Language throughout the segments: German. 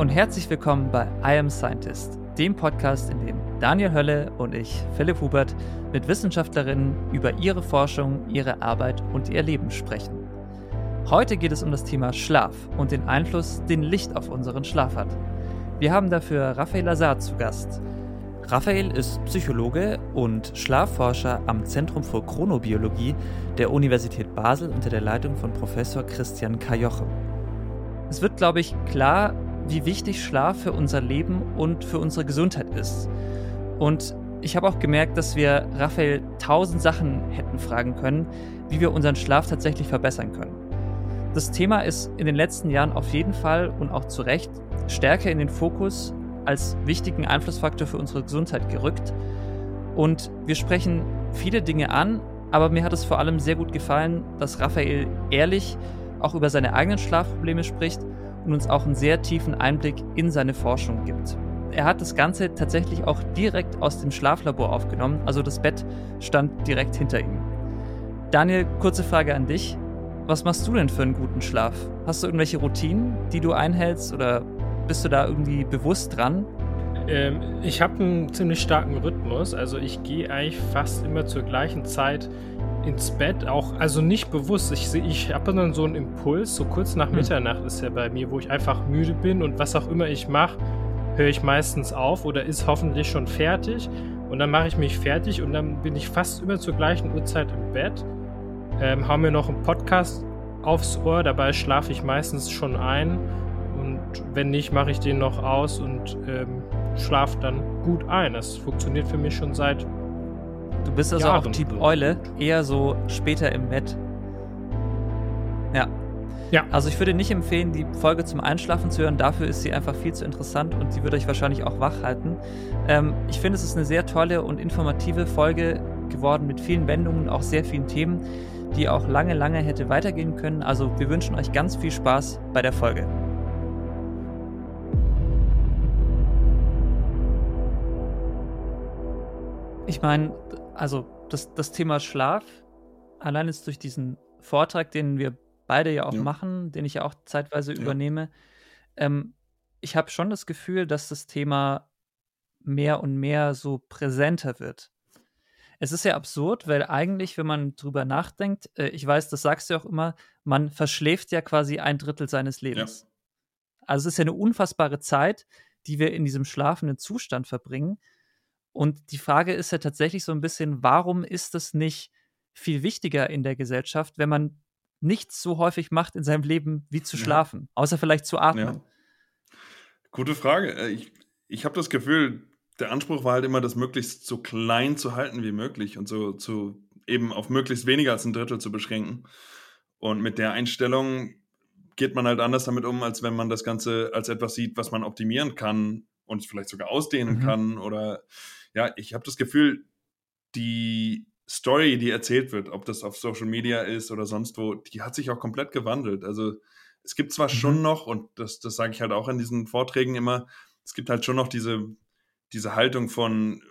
und herzlich willkommen bei I Am Scientist, dem Podcast, in dem Daniel Hölle und ich, Philipp Hubert, mit Wissenschaftlerinnen über ihre Forschung, ihre Arbeit und ihr Leben sprechen. Heute geht es um das Thema Schlaf und den Einfluss, den Licht auf unseren Schlaf hat. Wir haben dafür Raphael Lazar zu Gast. Raphael ist Psychologe und Schlafforscher am Zentrum für Chronobiologie der Universität Basel unter der Leitung von Professor Christian Kajoche. Es wird, glaube ich, klar, wie wichtig Schlaf für unser Leben und für unsere Gesundheit ist. Und ich habe auch gemerkt, dass wir Raphael tausend Sachen hätten fragen können, wie wir unseren Schlaf tatsächlich verbessern können. Das Thema ist in den letzten Jahren auf jeden Fall und auch zu Recht stärker in den Fokus als wichtigen Einflussfaktor für unsere Gesundheit gerückt. Und wir sprechen viele Dinge an, aber mir hat es vor allem sehr gut gefallen, dass Raphael ehrlich auch über seine eigenen Schlafprobleme spricht und uns auch einen sehr tiefen Einblick in seine Forschung gibt. Er hat das Ganze tatsächlich auch direkt aus dem Schlaflabor aufgenommen, also das Bett stand direkt hinter ihm. Daniel, kurze Frage an dich. Was machst du denn für einen guten Schlaf? Hast du irgendwelche Routinen, die du einhältst oder bist du da irgendwie bewusst dran? Ähm, ich habe einen ziemlich starken Rhythmus. Also ich gehe eigentlich fast immer zur gleichen Zeit ins Bett, auch, also nicht bewusst. Ich, ich habe dann so einen Impuls, so kurz nach hm. Mitternacht ist ja bei mir, wo ich einfach müde bin und was auch immer ich mache, höre ich meistens auf oder ist hoffentlich schon fertig. Und dann mache ich mich fertig und dann bin ich fast immer zur gleichen Uhrzeit im Bett. Ähm, hau mir noch einen Podcast aufs Ohr, dabei schlafe ich meistens schon ein. Und wenn nicht, mache ich den noch aus und ähm, schlafe dann gut ein. Das funktioniert für mich schon seit Du bist also Jahren. auch Typ Eule, eher so später im Bett. Ja. Ja. Also ich würde nicht empfehlen, die Folge zum Einschlafen zu hören. Dafür ist sie einfach viel zu interessant und sie würde euch wahrscheinlich auch wach halten. Ähm, ich finde, es ist eine sehr tolle und informative Folge geworden mit vielen Wendungen, auch sehr vielen Themen, die auch lange, lange hätte weitergehen können. Also wir wünschen euch ganz viel Spaß bei der Folge. Ich meine, also das, das Thema Schlaf, allein ist durch diesen Vortrag, den wir beide ja auch ja. machen, den ich ja auch zeitweise ja. übernehme, ähm, ich habe schon das Gefühl, dass das Thema mehr und mehr so präsenter wird. Es ist ja absurd, weil eigentlich, wenn man drüber nachdenkt, äh, ich weiß, das sagst du auch immer, man verschläft ja quasi ein Drittel seines Lebens. Ja. Also es ist ja eine unfassbare Zeit, die wir in diesem schlafenden Zustand verbringen. Und die Frage ist ja tatsächlich so ein bisschen, warum ist das nicht viel wichtiger in der Gesellschaft, wenn man nichts so häufig macht in seinem Leben wie zu schlafen, ja. außer vielleicht zu atmen? Ja. Gute Frage. Äh, ich, ich habe das Gefühl, der Anspruch war halt immer, das möglichst so klein zu halten wie möglich und so zu eben auf möglichst weniger als ein Drittel zu beschränken. Und mit der Einstellung geht man halt anders damit um, als wenn man das Ganze als etwas sieht, was man optimieren kann und vielleicht sogar ausdehnen mhm. kann oder ja, ich habe das Gefühl, die Story, die erzählt wird, ob das auf Social Media ist oder sonst wo, die hat sich auch komplett gewandelt. Also es gibt zwar mhm. schon noch, und das, das sage ich halt auch in diesen Vorträgen immer, es gibt halt schon noch diese, diese Haltung von,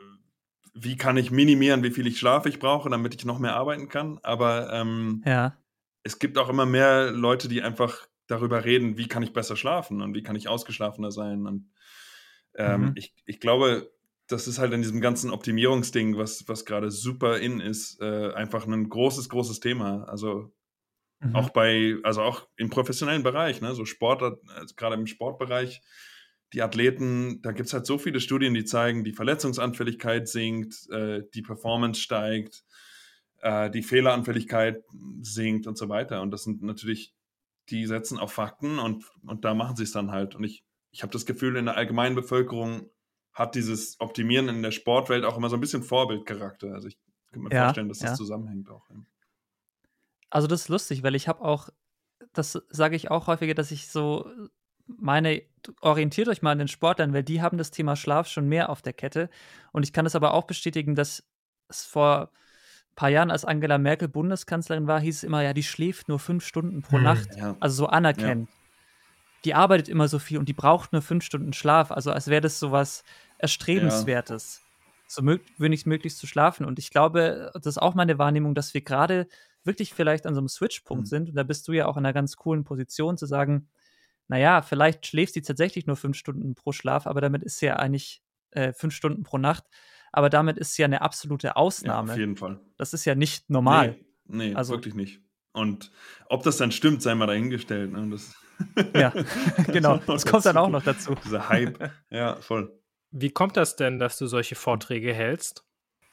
wie kann ich minimieren, wie viel ich Schlaf ich brauche, damit ich noch mehr arbeiten kann. Aber ähm, ja. es gibt auch immer mehr Leute, die einfach darüber reden, wie kann ich besser schlafen und wie kann ich ausgeschlafener sein. Und ähm, mhm. ich, ich glaube, das ist halt in diesem ganzen Optimierungsding, was, was gerade super in ist, äh, einfach ein großes, großes Thema. Also mhm. auch bei, also auch im professionellen Bereich, ne, so Sport, also gerade im Sportbereich, die Athleten, da gibt es halt so viele Studien, die zeigen, die Verletzungsanfälligkeit sinkt, äh, die Performance steigt, äh, die Fehleranfälligkeit sinkt und so weiter. Und das sind natürlich, die setzen auf Fakten und, und da machen sie es dann halt. Und ich, ich habe das Gefühl, in der allgemeinen Bevölkerung hat dieses Optimieren in der Sportwelt auch immer so ein bisschen Vorbildcharakter. Also ich kann mir ja, vorstellen, dass das ja. zusammenhängt auch. Also das ist lustig, weil ich habe auch, das sage ich auch häufiger, dass ich so meine, orientiert euch mal an den Sportlern, weil die haben das Thema Schlaf schon mehr auf der Kette. Und ich kann es aber auch bestätigen, dass es vor ein paar Jahren, als Angela Merkel Bundeskanzlerin war, hieß es immer, ja, die schläft nur fünf Stunden pro hm, Nacht. Ja. Also so anerkennen. Ja. Die arbeitet immer so viel und die braucht nur fünf Stunden Schlaf. Also als wäre das sowas Erstrebenswertes, ja. so wenig möglichst zu schlafen. Und ich glaube, das ist auch meine Wahrnehmung, dass wir gerade wirklich vielleicht an so einem Switch-Punkt mhm. sind. Und da bist du ja auch in einer ganz coolen Position zu sagen, naja, vielleicht schläft sie tatsächlich nur fünf Stunden pro Schlaf, aber damit ist sie ja eigentlich äh, fünf Stunden pro Nacht. Aber damit ist sie ja eine absolute Ausnahme. Ja, auf jeden Fall. Das ist ja nicht normal. Nee, nee also, wirklich nicht. Und ob das dann stimmt, sei mal dahingestellt. Ne? Das ja, genau. Das kommt dann auch noch dazu. Dieser Hype. Ja, voll. Wie kommt das denn, dass du solche Vorträge hältst?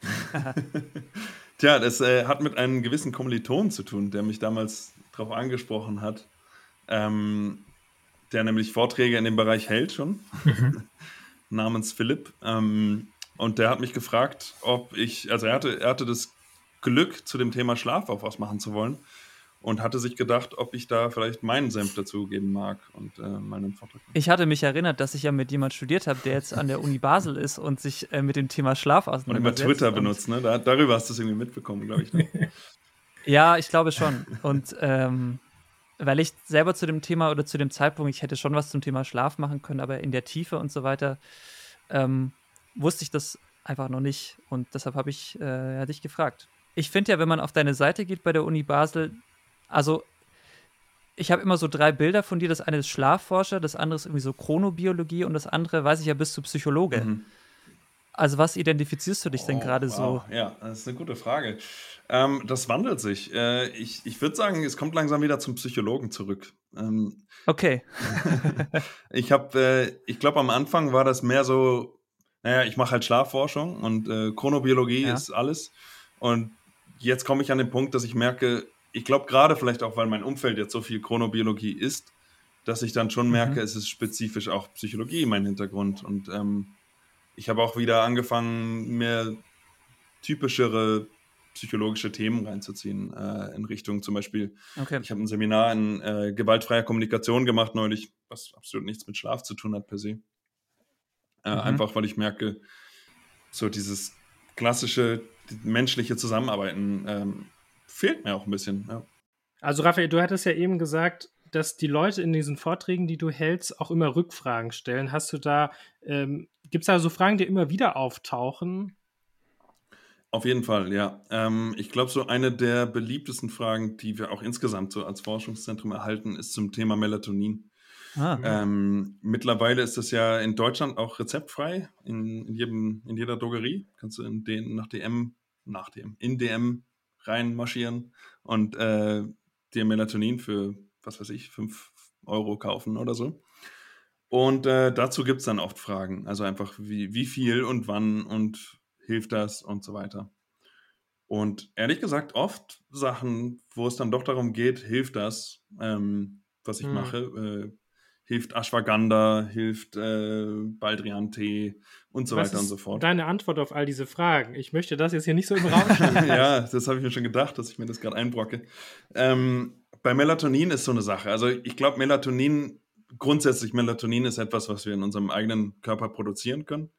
Tja, das äh, hat mit einem gewissen Kommiliton zu tun, der mich damals darauf angesprochen hat. Ähm, der nämlich Vorträge in dem Bereich hält schon, mhm. namens Philipp. Ähm, und der hat mich gefragt, ob ich, also er hatte, er hatte das Glück, zu dem Thema Schlaf auch was machen zu wollen und hatte sich gedacht, ob ich da vielleicht meinen Senf dazu geben mag und äh, meinen Vortrag. Ich hatte mich erinnert, dass ich ja mit jemand studiert habe, der jetzt an der Uni Basel ist und sich äh, mit dem Thema Schlaf auseinandersetzt. Und über Twitter benutzt, ne? Da, darüber hast du es irgendwie mitbekommen, glaube ich. Ne? ja, ich glaube schon. Und ähm, weil ich selber zu dem Thema oder zu dem Zeitpunkt, ich hätte schon was zum Thema Schlaf machen können, aber in der Tiefe und so weiter, ähm, wusste ich das einfach noch nicht. Und deshalb habe ich äh, ja, dich gefragt. Ich finde ja, wenn man auf deine Seite geht bei der Uni Basel, also ich habe immer so drei Bilder von dir. Das eine ist Schlafforscher, das andere ist irgendwie so Chronobiologie und das andere, weiß ich ja, bist du Psychologe. Mhm. Also was identifizierst du dich denn oh, gerade wow. so? Ja, das ist eine gute Frage. Ähm, das wandelt sich. Äh, ich ich würde sagen, es kommt langsam wieder zum Psychologen zurück. Ähm, okay. ich habe, äh, ich glaube, am Anfang war das mehr so, naja, ich mache halt Schlafforschung und äh, Chronobiologie ja. ist alles. Und jetzt komme ich an den Punkt, dass ich merke, ich glaube gerade vielleicht auch, weil mein Umfeld jetzt so viel Chronobiologie ist, dass ich dann schon merke, mhm. es ist spezifisch auch Psychologie mein Hintergrund. Und ähm, ich habe auch wieder angefangen, mehr typischere psychologische Themen reinzuziehen, äh, in Richtung zum Beispiel, okay. ich habe ein Seminar in äh, gewaltfreier Kommunikation gemacht neulich, was absolut nichts mit Schlaf zu tun hat per se. Äh, mhm. Einfach weil ich merke, so dieses klassische menschliche Zusammenarbeiten ähm, fehlt mir auch ein bisschen. Ja. Also Raphael, du hattest ja eben gesagt, dass die Leute in diesen Vorträgen, die du hältst, auch immer Rückfragen stellen. Hast du da, ähm, gibt es da so Fragen, die immer wieder auftauchen? Auf jeden Fall, ja. Ähm, ich glaube, so eine der beliebtesten Fragen, die wir auch insgesamt so als Forschungszentrum erhalten, ist zum Thema Melatonin. Ah. Ähm, mittlerweile ist das ja in Deutschland auch rezeptfrei in, in, jedem, in jeder Drogerie. Kannst du in den, nach DM, nach dem, in DM reinmarschieren und äh, dir Melatonin für, was weiß ich, 5 Euro kaufen oder so. Und äh, dazu gibt es dann oft Fragen. Also einfach, wie, wie viel und wann und hilft das und so weiter. Und ehrlich gesagt, oft Sachen, wo es dann doch darum geht, hilft das, ähm, was ich hm. mache, äh, hilft Ashwagandha, hilft äh, Baldrian-Tee und so was weiter und so fort. Deine Antwort auf all diese Fragen. Ich möchte das jetzt hier nicht so im Raum stehen. ja, das habe ich mir schon gedacht, dass ich mir das gerade einbrocke. Ähm, bei Melatonin ist so eine Sache. Also ich glaube, Melatonin, grundsätzlich Melatonin ist etwas, was wir in unserem eigenen Körper produzieren können.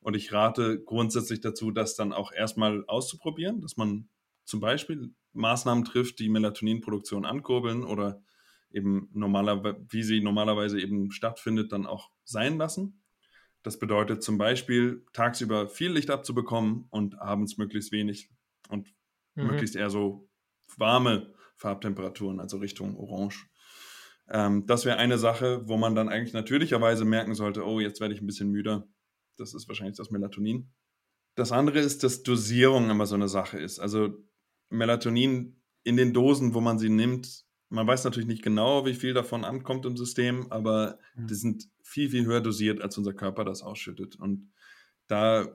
Und ich rate grundsätzlich dazu, das dann auch erstmal auszuprobieren, dass man zum Beispiel Maßnahmen trifft, die Melatoninproduktion ankurbeln oder eben normaler, wie sie normalerweise eben stattfindet, dann auch sein lassen. Das bedeutet zum Beispiel, tagsüber viel Licht abzubekommen und abends möglichst wenig und mhm. möglichst eher so warme Farbtemperaturen, also Richtung Orange. Ähm, das wäre eine Sache, wo man dann eigentlich natürlicherweise merken sollte, oh, jetzt werde ich ein bisschen müder. Das ist wahrscheinlich das Melatonin. Das andere ist, dass Dosierung immer so eine Sache ist. Also Melatonin in den Dosen, wo man sie nimmt, man weiß natürlich nicht genau, wie viel davon ankommt im System, aber mhm. die sind viel, viel höher dosiert, als unser Körper das ausschüttet. Und da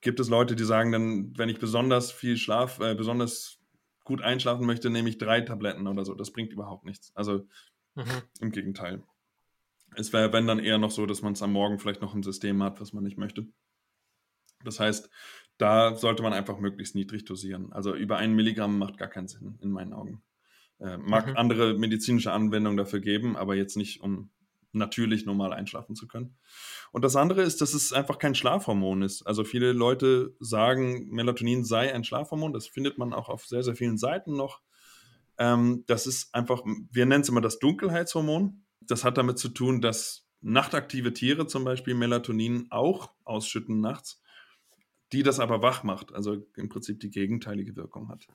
gibt es Leute, die sagen dann, wenn ich besonders viel Schlaf, äh, besonders gut einschlafen möchte, nehme ich drei Tabletten oder so. Das bringt überhaupt nichts. Also mhm. im Gegenteil. Es wäre, wenn dann eher noch so, dass man es am Morgen vielleicht noch ein System hat, was man nicht möchte. Das heißt, da sollte man einfach möglichst niedrig dosieren. Also über einen Milligramm macht gar keinen Sinn, in meinen Augen. Äh, mag mhm. andere medizinische Anwendungen dafür geben, aber jetzt nicht, um natürlich normal einschlafen zu können. Und das andere ist, dass es einfach kein Schlafhormon ist. Also viele Leute sagen, Melatonin sei ein Schlafhormon. Das findet man auch auf sehr, sehr vielen Seiten noch. Ähm, das ist einfach, wir nennen es immer das Dunkelheitshormon. Das hat damit zu tun, dass nachtaktive Tiere zum Beispiel Melatonin auch ausschütten nachts, die das aber wach macht, also im Prinzip die gegenteilige Wirkung hat.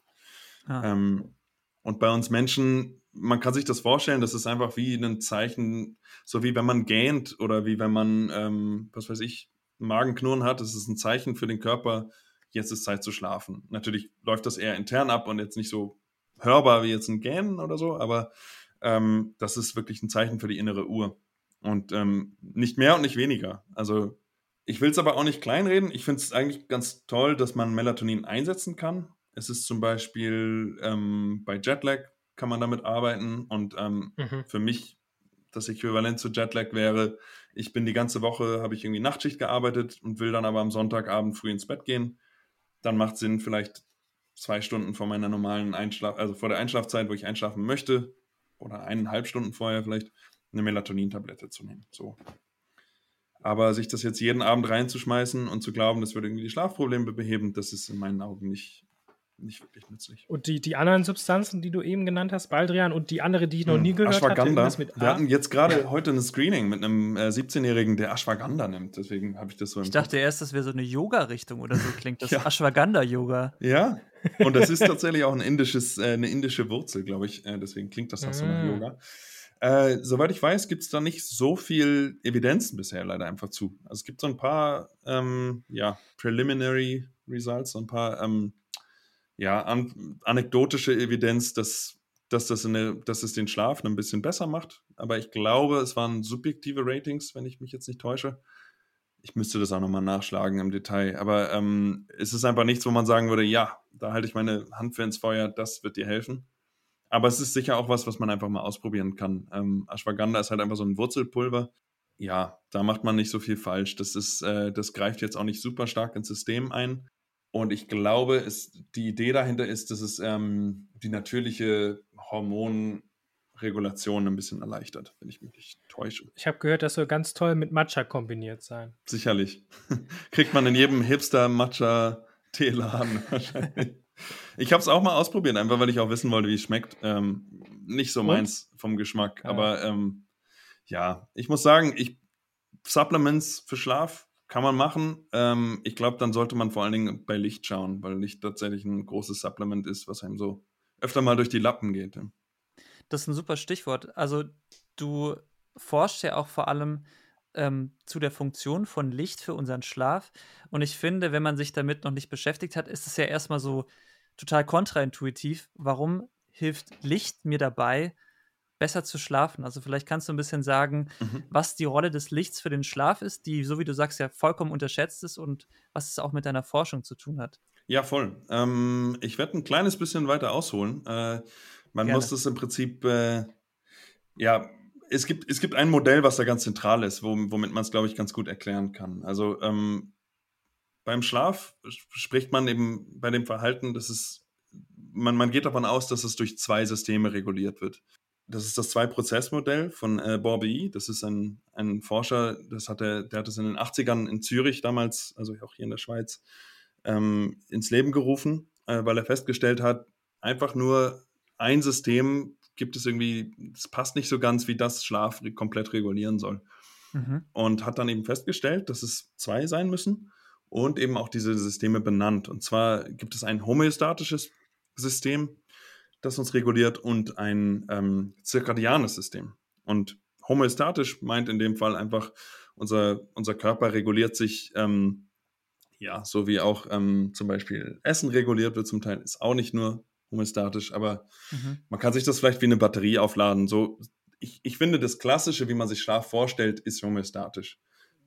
Ah. Ähm, Und bei uns Menschen, man kann sich das vorstellen, das ist einfach wie ein Zeichen, so wie wenn man gähnt oder wie wenn man, ähm, was weiß ich, Magenknurren hat. Das ist ein Zeichen für den Körper, jetzt ist Zeit zu schlafen. Natürlich läuft das eher intern ab und jetzt nicht so hörbar wie jetzt ein Gähnen oder so, aber ähm, das ist wirklich ein Zeichen für die innere Uhr. Und ähm, nicht mehr und nicht weniger. Also ich will es aber auch nicht kleinreden. Ich finde es eigentlich ganz toll, dass man Melatonin einsetzen kann. Es ist zum Beispiel ähm, bei Jetlag kann man damit arbeiten und ähm, mhm. für mich das Äquivalent zu Jetlag wäre, ich bin die ganze Woche, habe ich irgendwie Nachtschicht gearbeitet und will dann aber am Sonntagabend früh ins Bett gehen. Dann macht Sinn, vielleicht zwei Stunden vor meiner normalen Einschlaf, also vor der Einschlafzeit, wo ich einschlafen möchte, oder eineinhalb Stunden vorher vielleicht, eine Melatonin-Tablette zu nehmen. So. Aber sich das jetzt jeden Abend reinzuschmeißen und zu glauben, das würde irgendwie die Schlafprobleme beheben, das ist in meinen Augen nicht, nicht wirklich nützlich. Und die, die anderen Substanzen, die du eben genannt hast, Baldrian und die andere, die ich noch hm, nie gehört Ashwagandha. habe. Wir hatten jetzt gerade ja. heute ein Screening mit einem äh, 17-Jährigen, der Ashwagandha nimmt. Deswegen habe ich das so im Ich dachte erst, das wäre so eine Yoga-Richtung oder so klingt das. ja. Ashwagandha-Yoga. Ja, und das ist tatsächlich auch ein indisches, äh, eine indische Wurzel, glaube ich. Äh, deswegen klingt das auch so nach ah. Yoga. Äh, soweit ich weiß, gibt es da nicht so viel Evidenzen bisher leider einfach zu. Also es gibt so ein paar ähm, ja, Preliminary Results, so ein paar ähm, ja, an, anekdotische Evidenz, dass, dass, das eine, dass es den Schlaf ein bisschen besser macht. Aber ich glaube, es waren subjektive Ratings, wenn ich mich jetzt nicht täusche. Ich müsste das auch nochmal nachschlagen im Detail. Aber ähm, es ist einfach nichts, wo man sagen würde, ja, da halte ich meine Hand für ins Feuer, das wird dir helfen. Aber es ist sicher auch was, was man einfach mal ausprobieren kann. Ähm, Ashwagandha ist halt einfach so ein Wurzelpulver. Ja, da macht man nicht so viel falsch. Das ist, äh, das greift jetzt auch nicht super stark ins System ein. Und ich glaube, es, die Idee dahinter ist, dass es ähm, die natürliche Hormonregulation ein bisschen erleichtert, wenn ich mich nicht täusche. Ich habe gehört, das soll ganz toll mit Matcha kombiniert sein. Sicherlich. Kriegt man in jedem Hipster-Matcha-Teeladen wahrscheinlich. Ich habe es auch mal ausprobiert, einfach weil ich auch wissen wollte, wie es schmeckt. Ähm, nicht so Und? meins vom Geschmack, ja. aber ähm, ja, ich muss sagen, ich, Supplements für Schlaf kann man machen. Ähm, ich glaube, dann sollte man vor allen Dingen bei Licht schauen, weil Licht tatsächlich ein großes Supplement ist, was einem so öfter mal durch die Lappen geht. Das ist ein super Stichwort. Also du forschst ja auch vor allem ähm, zu der Funktion von Licht für unseren Schlaf. Und ich finde, wenn man sich damit noch nicht beschäftigt hat, ist es ja erstmal so total kontraintuitiv. Warum hilft Licht mir dabei, besser zu schlafen? Also vielleicht kannst du ein bisschen sagen, mhm. was die Rolle des Lichts für den Schlaf ist, die, so wie du sagst, ja vollkommen unterschätzt ist und was es auch mit deiner Forschung zu tun hat. Ja, voll. Ähm, ich werde ein kleines bisschen weiter ausholen. Äh, man Gerne. muss das im Prinzip, äh, ja, es gibt, es gibt ein Modell, was da ganz zentral ist, womit man es, glaube ich, ganz gut erklären kann. Also ähm, beim Schlaf spricht man eben bei dem Verhalten, dass es, man, man geht davon aus, dass es durch zwei Systeme reguliert wird. Das ist das Zwei-Prozess-Modell von äh, Borbély. Das ist ein, ein Forscher, das hat er, der hat es in den 80ern in Zürich damals, also auch hier in der Schweiz, ähm, ins Leben gerufen, äh, weil er festgestellt hat, einfach nur ein System gibt es irgendwie, es passt nicht so ganz, wie das Schlaf komplett regulieren soll. Mhm. Und hat dann eben festgestellt, dass es zwei sein müssen und eben auch diese Systeme benannt. Und zwar gibt es ein homöostatisches System, das uns reguliert, und ein ähm, zirkadianes System. Und homöostatisch meint in dem Fall einfach, unser, unser Körper reguliert sich, ähm, ja, so wie auch ähm, zum Beispiel Essen reguliert wird, zum Teil ist auch nicht nur homöostatisch, aber mhm. man kann sich das vielleicht wie eine Batterie aufladen. So, ich, ich finde, das Klassische, wie man sich Schlaf vorstellt, ist homöostatisch.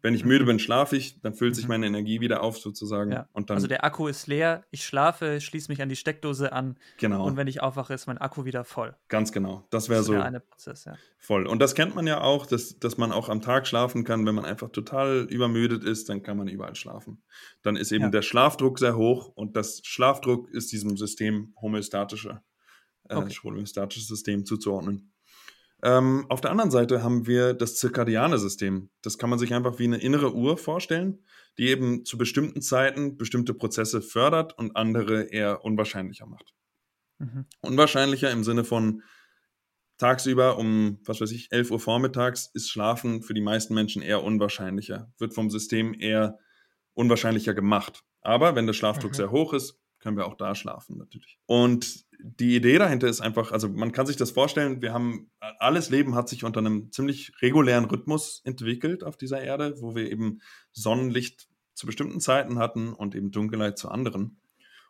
Wenn ich müde mhm. bin, schlafe ich, dann füllt sich mhm. meine Energie wieder auf sozusagen. Ja. Und dann, also der Akku ist leer, ich schlafe, schließe mich an die Steckdose an. Genau. Und wenn ich aufwache, ist mein Akku wieder voll. Ganz genau. Das wäre so. Der eine Prozess, ja. Voll. Und das kennt man ja auch, dass, dass man auch am Tag schlafen kann. Wenn man einfach total übermüdet ist, dann kann man überall schlafen. Dann ist eben ja. der Schlafdruck sehr hoch und das Schlafdruck ist diesem System homöostatische, äh, okay. homöostatisches System zuzuordnen. Ähm, auf der anderen Seite haben wir das zirkadiane System. Das kann man sich einfach wie eine innere Uhr vorstellen, die eben zu bestimmten Zeiten bestimmte Prozesse fördert und andere eher unwahrscheinlicher macht. Mhm. Unwahrscheinlicher im Sinne von tagsüber um, was weiß ich, 11 Uhr vormittags ist Schlafen für die meisten Menschen eher unwahrscheinlicher, wird vom System eher unwahrscheinlicher gemacht. Aber wenn der Schlafdruck mhm. sehr hoch ist, können wir auch da schlafen natürlich. Und die Idee dahinter ist einfach, also man kann sich das vorstellen, wir haben, alles Leben hat sich unter einem ziemlich regulären Rhythmus entwickelt auf dieser Erde, wo wir eben Sonnenlicht zu bestimmten Zeiten hatten und eben Dunkelheit zu anderen.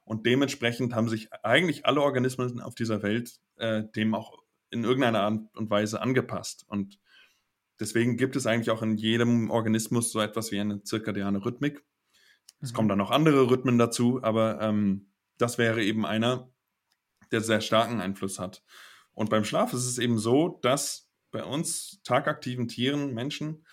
Und dementsprechend haben sich eigentlich alle Organismen auf dieser Welt äh, dem auch in irgendeiner Art und Weise angepasst. Und deswegen gibt es eigentlich auch in jedem Organismus so etwas wie eine zirkadiane Rhythmik. Es mhm. kommen dann noch andere Rhythmen dazu, aber ähm, das wäre eben einer, der sehr starken Einfluss hat. Und beim Schlaf ist es eben so, dass bei uns tagaktiven Tieren, Menschen,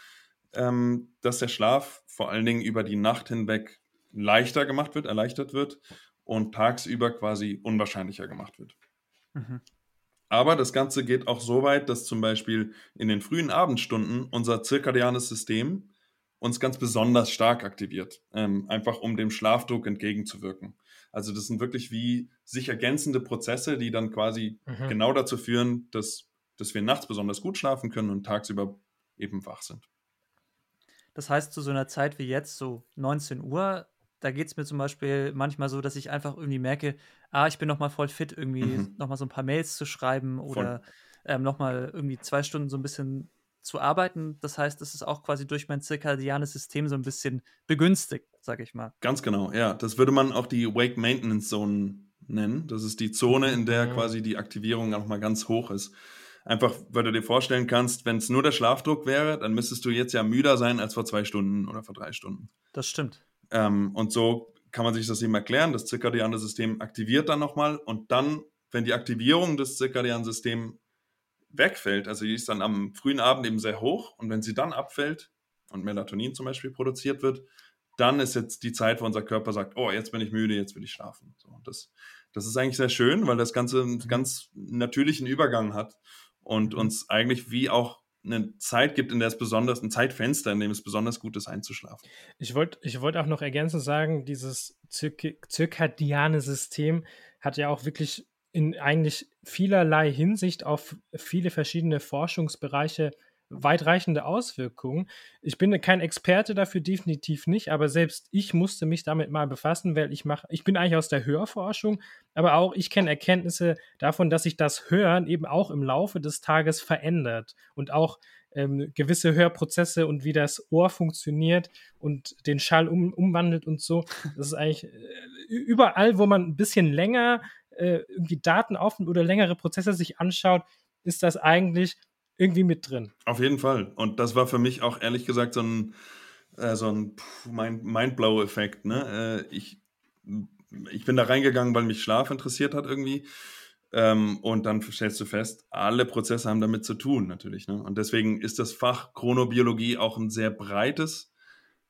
ähm, dass der Schlaf vor allen Dingen über die Nacht hinweg leichter gemacht wird, erleichtert wird und tagsüber quasi unwahrscheinlicher gemacht wird. Mhm. Aber das Ganze geht auch so weit, dass zum Beispiel in den frühen Abendstunden unser zirkadianes System uns ganz besonders stark aktiviert, ähm, einfach um dem Schlafdruck entgegenzuwirken. Also das sind wirklich wie sich ergänzende Prozesse, die dann quasi mhm. genau dazu führen, dass, dass wir nachts besonders gut schlafen können und tagsüber eben wach sind. Das heißt, zu so einer Zeit wie jetzt, so 19 Uhr, da geht es mir zum Beispiel manchmal so, dass ich einfach irgendwie merke, ah, ich bin nochmal voll fit, irgendwie mhm. nochmal so ein paar Mails zu schreiben oder ähm, nochmal irgendwie zwei Stunden so ein bisschen zu arbeiten. Das heißt, es ist auch quasi durch mein zirkadianes System so ein bisschen begünstigt, sage ich mal. Ganz genau, ja. Das würde man auch die Wake Maintenance Zone nennen. Das ist die Zone, in der mhm. quasi die Aktivierung auch mal ganz hoch ist. Einfach, weil du dir vorstellen kannst, wenn es nur der Schlafdruck wäre, dann müsstest du jetzt ja müder sein als vor zwei Stunden oder vor drei Stunden. Das stimmt. Ähm, und so kann man sich das eben erklären. Das zirkadiane System aktiviert dann nochmal und dann, wenn die Aktivierung des zirkadianen Systems wegfällt, also die ist dann am frühen Abend eben sehr hoch und wenn sie dann abfällt und Melatonin zum Beispiel produziert wird, dann ist jetzt die Zeit, wo unser Körper sagt, oh, jetzt bin ich müde, jetzt will ich schlafen. So, das, das ist eigentlich sehr schön, weil das Ganze einen mhm. ganz natürlichen Übergang hat und mhm. uns eigentlich wie auch eine Zeit gibt, in der es besonders, ein Zeitfenster, in dem es besonders gut ist, einzuschlafen. Ich wollte ich wollt auch noch ergänzend sagen, dieses zirkadiane System hat ja auch wirklich in eigentlich vielerlei Hinsicht auf viele verschiedene Forschungsbereiche weitreichende Auswirkungen. Ich bin kein Experte dafür, definitiv nicht, aber selbst ich musste mich damit mal befassen, weil ich mache, ich bin eigentlich aus der Hörforschung, aber auch ich kenne Erkenntnisse davon, dass sich das Hören eben auch im Laufe des Tages verändert und auch ähm, gewisse Hörprozesse und wie das Ohr funktioniert und den Schall um, umwandelt und so. Das ist eigentlich äh, überall, wo man ein bisschen länger äh, irgendwie Daten aufnimmt oder längere Prozesse sich anschaut, ist das eigentlich irgendwie mit drin. Auf jeden Fall. Und das war für mich auch ehrlich gesagt so ein, äh, so ein Mindblow-Effekt. Ne? Äh, ich, ich bin da reingegangen, weil mich Schlaf interessiert hat irgendwie. Ähm, und dann stellst du fest, alle Prozesse haben damit zu tun, natürlich. Ne? Und deswegen ist das Fach Chronobiologie auch ein sehr breites,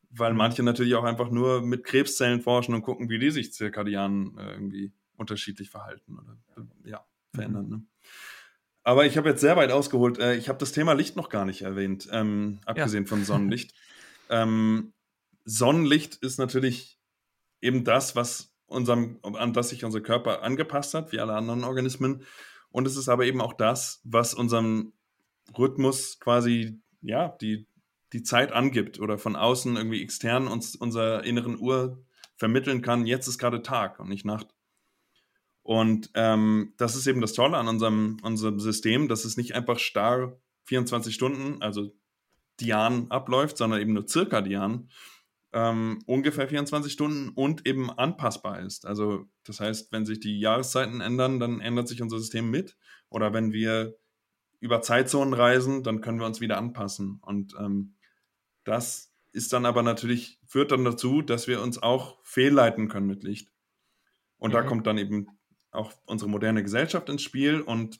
weil manche natürlich auch einfach nur mit Krebszellen forschen und gucken, wie die sich zirkadian äh, irgendwie unterschiedlich verhalten oder ja, verändern. Mhm. Ne? Aber ich habe jetzt sehr weit ausgeholt. Äh, ich habe das Thema Licht noch gar nicht erwähnt, ähm, abgesehen ja. von Sonnenlicht. ähm, Sonnenlicht ist natürlich eben das, was unserem, an das sich unser Körper angepasst hat, wie alle anderen Organismen. Und es ist aber eben auch das, was unserem Rhythmus quasi, ja, die, die Zeit angibt oder von außen irgendwie extern uns unserer inneren Uhr vermitteln kann, jetzt ist gerade Tag und nicht Nacht. Und ähm, das ist eben das Tolle an unserem, unserem System, dass es nicht einfach starr 24 Stunden, also Dian abläuft, sondern eben nur circa Dian, ähm, ungefähr 24 Stunden und eben anpassbar ist. Also das heißt, wenn sich die Jahreszeiten ändern, dann ändert sich unser System mit. Oder wenn wir über Zeitzonen reisen, dann können wir uns wieder anpassen. Und ähm, das ist dann aber natürlich, führt dann dazu, dass wir uns auch fehlleiten können mit Licht. Und mhm. da kommt dann eben auch unsere moderne Gesellschaft ins Spiel und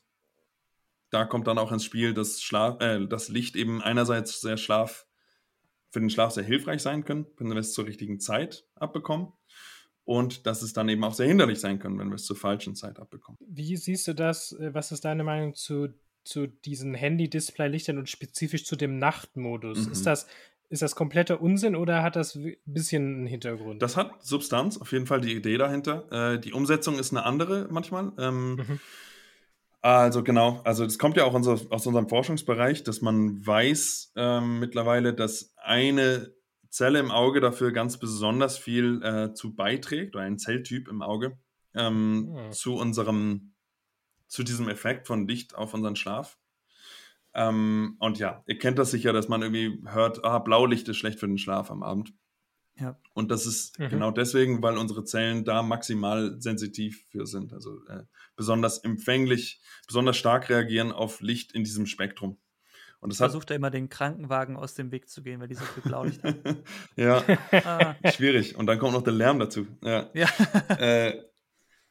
da kommt dann auch ins Spiel, dass Schlaf, äh, das Licht eben einerseits sehr Schlaf, für den Schlaf sehr hilfreich sein können, wenn wir es zur richtigen Zeit abbekommen. Und dass es dann eben auch sehr hinderlich sein kann, wenn wir es zur falschen Zeit abbekommen. Wie siehst du das? Äh, was ist deine Meinung zu, zu diesen Handy-Display-Lichtern und spezifisch zu dem Nachtmodus? Mhm. Ist das ist das kompletter Unsinn oder hat das ein bisschen einen Hintergrund? Das hat Substanz, auf jeden Fall die Idee dahinter. Äh, die Umsetzung ist eine andere manchmal. Ähm, mhm. Also genau, also das kommt ja auch unser, aus unserem Forschungsbereich, dass man weiß ähm, mittlerweile, dass eine Zelle im Auge dafür ganz besonders viel äh, zu beiträgt, oder ein Zelltyp im Auge, ähm, mhm. zu unserem zu diesem Effekt von Licht auf unseren Schlaf. Ähm, und ja, ihr kennt das sicher, dass man irgendwie hört, ah, Blaulicht ist schlecht für den Schlaf am Abend. Ja. Und das ist mhm. genau deswegen, weil unsere Zellen da maximal sensitiv für sind. Also äh, besonders empfänglich, besonders stark reagieren auf Licht in diesem Spektrum. Und das Versucht er immer den Krankenwagen aus dem Weg zu gehen, weil die so viel Blaulicht haben. ja, ah. schwierig. Und dann kommt noch der Lärm dazu. Ja. ja. äh,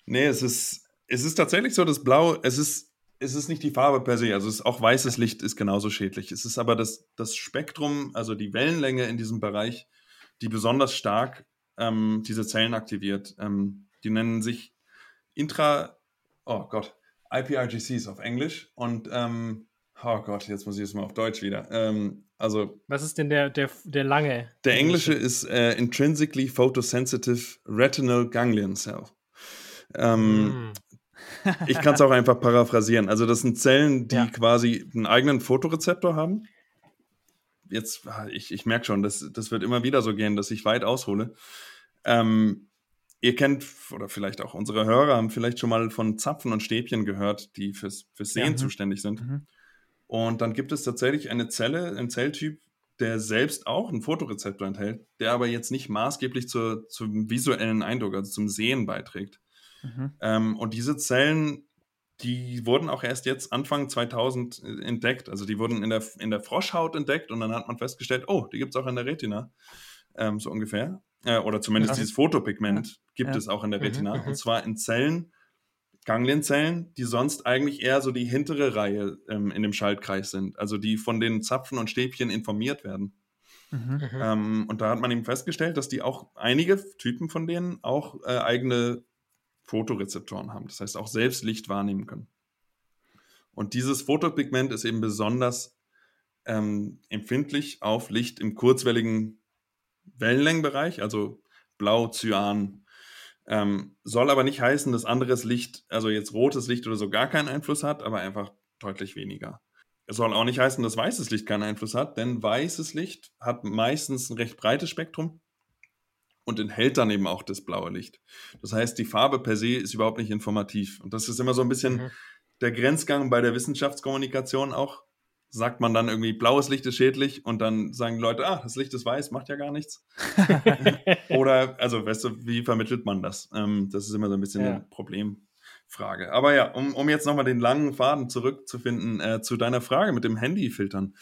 nee, es ist, es ist tatsächlich so, dass Blau, es ist, es ist nicht die Farbe per se, also es ist, auch weißes Licht ist genauso schädlich. Es ist aber das, das Spektrum, also die Wellenlänge in diesem Bereich, die besonders stark ähm, diese Zellen aktiviert. Ähm, die nennen sich Intra, oh Gott, IPRGCs auf Englisch und ähm, oh Gott, jetzt muss ich es mal auf Deutsch wieder. Ähm, also was ist denn der, der, der lange? Der englische ist äh, Intrinsically Photosensitive Retinal Ganglion Cell. Mm. Ich kann es auch einfach paraphrasieren. Also das sind Zellen, die ja. quasi einen eigenen Fotorezeptor haben jetzt, ich, ich merke schon, das, das wird immer wieder so gehen, dass ich weit aushole. Ähm, ihr kennt, oder vielleicht auch unsere Hörer haben vielleicht schon mal von Zapfen und Stäbchen gehört, die fürs, fürs Sehen ja, mhm. zuständig sind. Mhm. Und dann gibt es tatsächlich eine Zelle, einen Zelltyp, der selbst auch einen Fotorezeptor enthält, der aber jetzt nicht maßgeblich zur, zum visuellen Eindruck, also zum Sehen beiträgt. Mhm. Ähm, und diese Zellen die wurden auch erst jetzt Anfang 2000 äh, entdeckt. Also die wurden in der, in der Froschhaut entdeckt und dann hat man festgestellt, oh, die gibt es auch in der Retina. Ähm, so ungefähr. Äh, oder zumindest ja. dieses Fotopigment gibt ja. es auch in der mhm, Retina. Mhm, und zwar in Zellen, Ganglienzellen, die sonst eigentlich eher so die hintere Reihe ähm, in dem Schaltkreis sind. Also die von den Zapfen und Stäbchen informiert werden. Mhm. mhm. Ähm, und da hat man eben festgestellt, dass die auch einige Typen von denen auch äh, eigene Fotorezeptoren haben. Das heißt, auch selbst Licht wahrnehmen können. Und dieses Fotopigment ist eben besonders ähm, empfindlich auf Licht im kurzwelligen Wellenlängenbereich, also blau, cyan. Ähm, soll aber nicht heißen, dass anderes Licht, also jetzt rotes Licht oder so, gar keinen Einfluss hat, aber einfach deutlich weniger. Es soll auch nicht heißen, dass weißes Licht keinen Einfluss hat, denn weißes Licht hat meistens ein recht breites Spektrum und enthält dann eben auch das blaue Licht. Das heißt, die Farbe per se ist überhaupt nicht informativ. Und das ist immer so ein bisschen mhm. der Grenzgang bei der Wissenschaftskommunikation auch. Sagt man dann irgendwie, blaues Licht ist schädlich und dann sagen die Leute, ah, das Licht ist weiß, macht ja gar nichts. Oder, also, weißt du, wie vermittelt man das? Ähm, das ist immer so ein bisschen ja. eine Problemfrage. Aber ja, um, um jetzt nochmal den langen Faden zurückzufinden äh, zu deiner Frage mit dem Handyfiltern.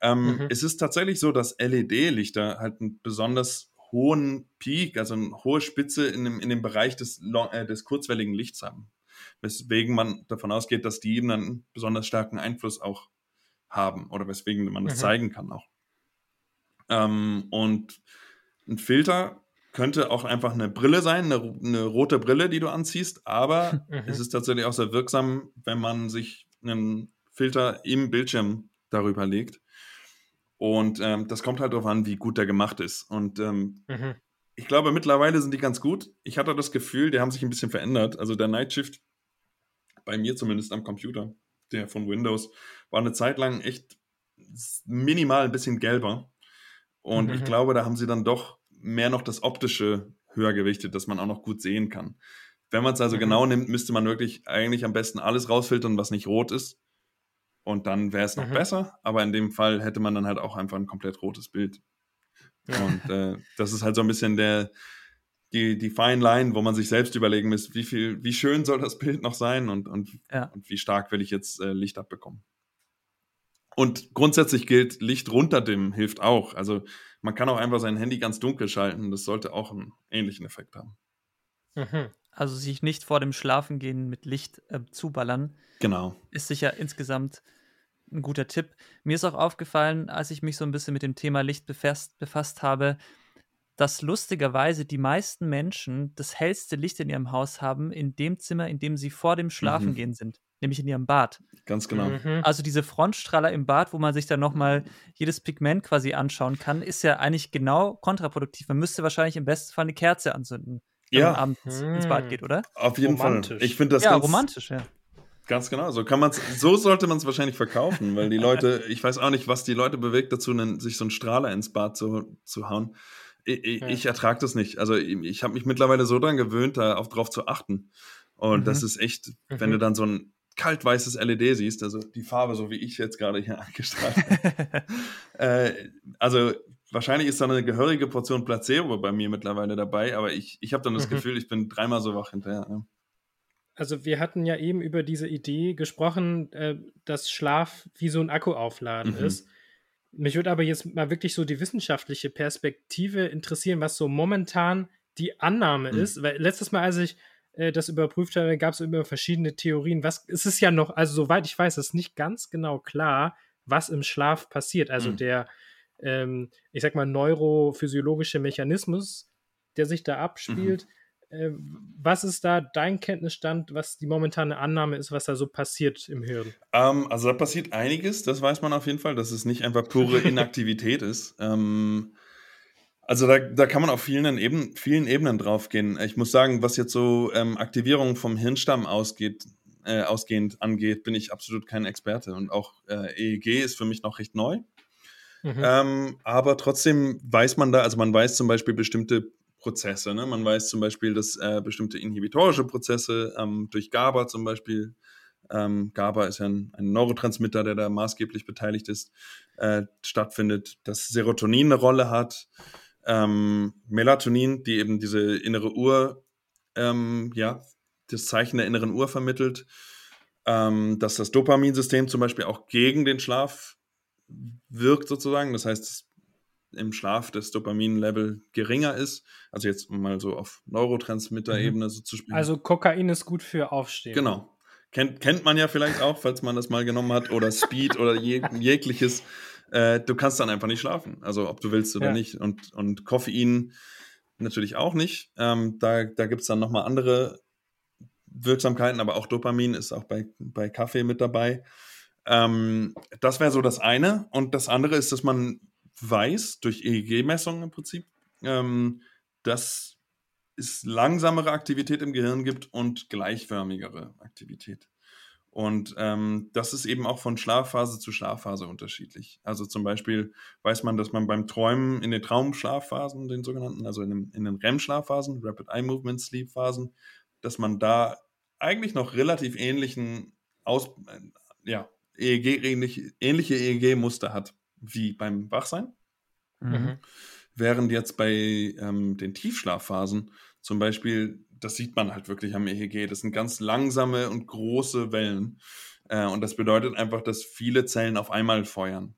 Ähm, mhm. Es ist tatsächlich so, dass LED-Lichter halt ein besonders hohen Peak, also eine hohe Spitze in dem, in dem Bereich des, äh, des kurzwelligen Lichts haben. Weswegen man davon ausgeht, dass die eben einen besonders starken Einfluss auch haben oder weswegen man das mhm. zeigen kann auch. Ähm, und ein Filter könnte auch einfach eine Brille sein, eine, eine rote Brille, die du anziehst, aber mhm. es ist tatsächlich auch sehr wirksam, wenn man sich einen Filter im Bildschirm darüber legt. Und ähm, das kommt halt darauf an, wie gut der gemacht ist. Und ähm, mhm. ich glaube, mittlerweile sind die ganz gut. Ich hatte das Gefühl, die haben sich ein bisschen verändert. Also der Night Shift, bei mir zumindest am Computer, der von Windows, war eine Zeit lang echt minimal ein bisschen gelber. Und mhm. ich glaube, da haben sie dann doch mehr noch das Optische höher gewichtet, dass man auch noch gut sehen kann. Wenn man es also mhm. genau nimmt, müsste man wirklich eigentlich am besten alles rausfiltern, was nicht rot ist und dann wäre es noch mhm. besser, aber in dem Fall hätte man dann halt auch einfach ein komplett rotes Bild. Ja. Und äh, das ist halt so ein bisschen der, die, die Fine Line, wo man sich selbst überlegen muss, wie viel, wie schön soll das Bild noch sein und, und, ja. und wie stark will ich jetzt äh, Licht abbekommen. Und grundsätzlich gilt, Licht runter dem hilft auch. Also man kann auch einfach sein Handy ganz dunkel schalten. Das sollte auch einen ähnlichen Effekt haben. Mhm. Also sich nicht vor dem Schlafengehen mit Licht äh, zuballern. Genau. Ist sicher insgesamt ein guter Tipp. Mir ist auch aufgefallen, als ich mich so ein bisschen mit dem Thema Licht befasst, befasst habe, dass lustigerweise die meisten Menschen das hellste Licht in ihrem Haus haben, in dem Zimmer, in dem sie vor dem Schlafengehen mhm. sind, nämlich in ihrem Bad. Ganz genau. Mhm. Also diese Frontstrahler im Bad, wo man sich dann nochmal jedes Pigment quasi anschauen kann, ist ja eigentlich genau kontraproduktiv. Man müsste wahrscheinlich im besten Fall eine Kerze anzünden, wenn ja. man abends hm. ins Bad geht, oder? Auf jeden Fall. Ich finde das ja, ganz, romantisch, ja. Ganz genau, so kann man's, so sollte man es wahrscheinlich verkaufen, weil die Leute, ich weiß auch nicht, was die Leute bewegt dazu, einen, sich so einen Strahler ins Bad zu, zu hauen. Ich, ja. ich ertrage das nicht. Also ich, ich habe mich mittlerweile so dran gewöhnt, darauf drauf zu achten. Und mhm. das ist echt, mhm. wenn du dann so ein kaltweißes LED siehst, also die Farbe, so wie ich jetzt gerade hier angestrahlt habe. äh, also wahrscheinlich ist da eine gehörige Portion Placebo bei mir mittlerweile dabei, aber ich, ich habe dann das mhm. Gefühl, ich bin dreimal so wach hinterher. Ja. Also wir hatten ja eben über diese Idee gesprochen, äh, dass Schlaf wie so ein Akkuaufladen mhm. ist. Mich würde aber jetzt mal wirklich so die wissenschaftliche Perspektive interessieren, was so momentan die Annahme mhm. ist. Weil letztes Mal, als ich äh, das überprüft habe, gab es immer verschiedene Theorien. Was es ist ja noch, also soweit ich weiß, ist nicht ganz genau klar, was im Schlaf passiert. Also mhm. der, ähm, ich sag mal, neurophysiologische Mechanismus, der sich da abspielt. Mhm. Äh, was ist da dein Kenntnisstand, was die momentane Annahme ist, was da so passiert im Hirn? Ähm, also da passiert einiges, das weiß man auf jeden Fall, dass es nicht einfach pure Inaktivität ist. Ähm, also da, da kann man auf vielen, Eben, vielen Ebenen drauf gehen. Ich muss sagen, was jetzt so ähm, Aktivierung vom Hirnstamm ausgeht, äh, ausgehend angeht, bin ich absolut kein Experte. Und auch äh, EEG ist für mich noch recht neu. Mhm. Ähm, aber trotzdem weiß man da, also man weiß zum Beispiel bestimmte Prozesse. Ne? Man weiß zum Beispiel, dass äh, bestimmte inhibitorische Prozesse ähm, durch GABA zum Beispiel, ähm, GABA ist ja ein, ein, Neurotransmitter, der da maßgeblich beteiligt ist, äh, stattfindet, dass Serotonin eine Rolle hat ähm, Melatonin, die eben diese innere Uhr, ähm, ja, das Zeichen der inneren Uhr vermittelt, ähm, dass das Dopaminsystem zum Beispiel auch gegen den Schlaf wirkt sozusagen. Das heißt, im Schlaf das Dopamin-Level geringer ist. Also jetzt mal so auf Neurotransmitter-Ebene mhm. so zu spielen. Also Kokain ist gut für Aufstehen. Genau. Kennt, kennt man ja vielleicht auch, falls man das mal genommen hat. Oder Speed oder jeg jegliches äh, du kannst dann einfach nicht schlafen. Also ob du willst oder ja. nicht. Und, und Koffein natürlich auch nicht. Ähm, da da gibt es dann nochmal andere Wirksamkeiten, aber auch Dopamin ist auch bei, bei Kaffee mit dabei. Ähm, das wäre so das eine. Und das andere ist, dass man weiß, durch EEG-Messungen im Prinzip, ähm, dass es langsamere Aktivität im Gehirn gibt und gleichförmigere Aktivität. Und ähm, das ist eben auch von Schlafphase zu Schlafphase unterschiedlich. Also zum Beispiel weiß man, dass man beim Träumen in den Traumschlafphasen, den sogenannten, also in, dem, in den REM-Schlafphasen, Rapid Eye Movement Sleep Phasen, dass man da eigentlich noch relativ ähnlichen Aus, äh, ja, EEG, ähnlich, ähnliche EEG-Muster hat wie beim Wachsein. Mhm. Während jetzt bei ähm, den Tiefschlafphasen zum Beispiel das sieht man halt wirklich am EEG. Das sind ganz langsame und große Wellen. Äh, und das bedeutet einfach, dass viele Zellen auf einmal feuern.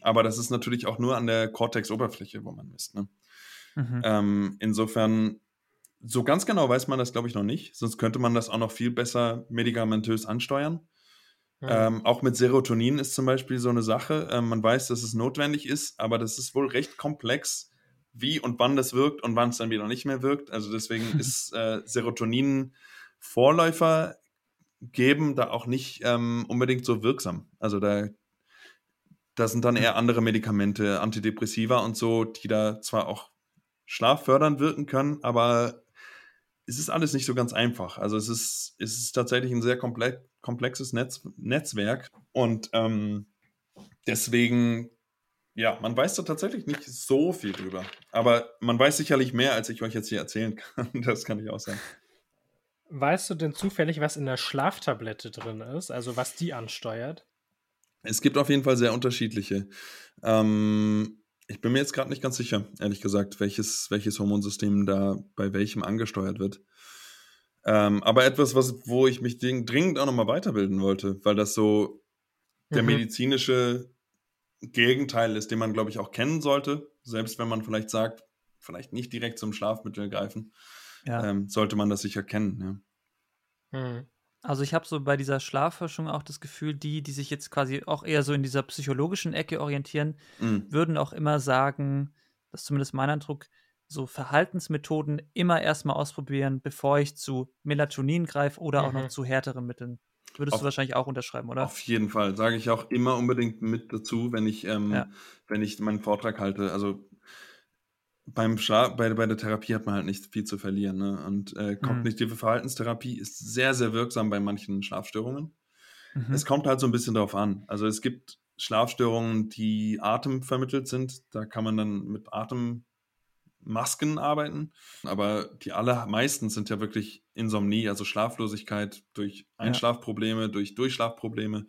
Aber das ist natürlich auch nur an der Cortex-Oberfläche, wo man misst. Ne? Mhm. Ähm, insofern, so ganz genau weiß man das, glaube ich, noch nicht. Sonst könnte man das auch noch viel besser medikamentös ansteuern. Mhm. Ähm, auch mit Serotonin ist zum Beispiel so eine Sache. Ähm, man weiß, dass es notwendig ist, aber das ist wohl recht komplex wie und wann das wirkt und wann es dann wieder nicht mehr wirkt. Also deswegen ist äh, Serotonin Vorläufer geben da auch nicht ähm, unbedingt so wirksam. Also da, da sind dann eher andere Medikamente, Antidepressiva und so, die da zwar auch schlaffördernd wirken können, aber es ist alles nicht so ganz einfach. Also es ist, es ist tatsächlich ein sehr komplexes Netz, Netzwerk und ähm, deswegen ja, man weiß da tatsächlich nicht so viel drüber. Aber man weiß sicherlich mehr, als ich euch jetzt hier erzählen kann. Das kann ich auch sagen. Weißt du denn zufällig, was in der Schlaftablette drin ist? Also was die ansteuert? Es gibt auf jeden Fall sehr unterschiedliche. Ähm, ich bin mir jetzt gerade nicht ganz sicher, ehrlich gesagt, welches, welches Hormonsystem da bei welchem angesteuert wird. Ähm, aber etwas, was, wo ich mich dringend auch nochmal weiterbilden wollte, weil das so der mhm. medizinische Gegenteil ist, den man, glaube ich, auch kennen sollte. Selbst wenn man vielleicht sagt, vielleicht nicht direkt zum Schlafmittel greifen, ja. ähm, sollte man das sicher kennen. Ja. Hm. Also ich habe so bei dieser Schlafforschung auch das Gefühl, die, die sich jetzt quasi auch eher so in dieser psychologischen Ecke orientieren, mhm. würden auch immer sagen, das ist zumindest mein Eindruck, so Verhaltensmethoden immer erstmal ausprobieren, bevor ich zu Melatonin greife oder mhm. auch noch mhm. zu härteren Mitteln. Würdest auf, du wahrscheinlich auch unterschreiben, oder? Auf jeden Fall. Sage ich auch immer unbedingt mit dazu, wenn ich, ähm, ja. wenn ich meinen Vortrag halte. Also beim Schla bei, bei der Therapie hat man halt nicht viel zu verlieren. Ne? Und äh, mhm. kognitive mhm. Verhaltenstherapie ist sehr, sehr wirksam bei manchen Schlafstörungen. Mhm. Es kommt halt so ein bisschen darauf an. Also es gibt Schlafstörungen, die atemvermittelt sind. Da kann man dann mit Atem Masken arbeiten. Aber die allermeisten sind ja wirklich Insomnie, also Schlaflosigkeit durch Einschlafprobleme, ja. durch Durchschlafprobleme.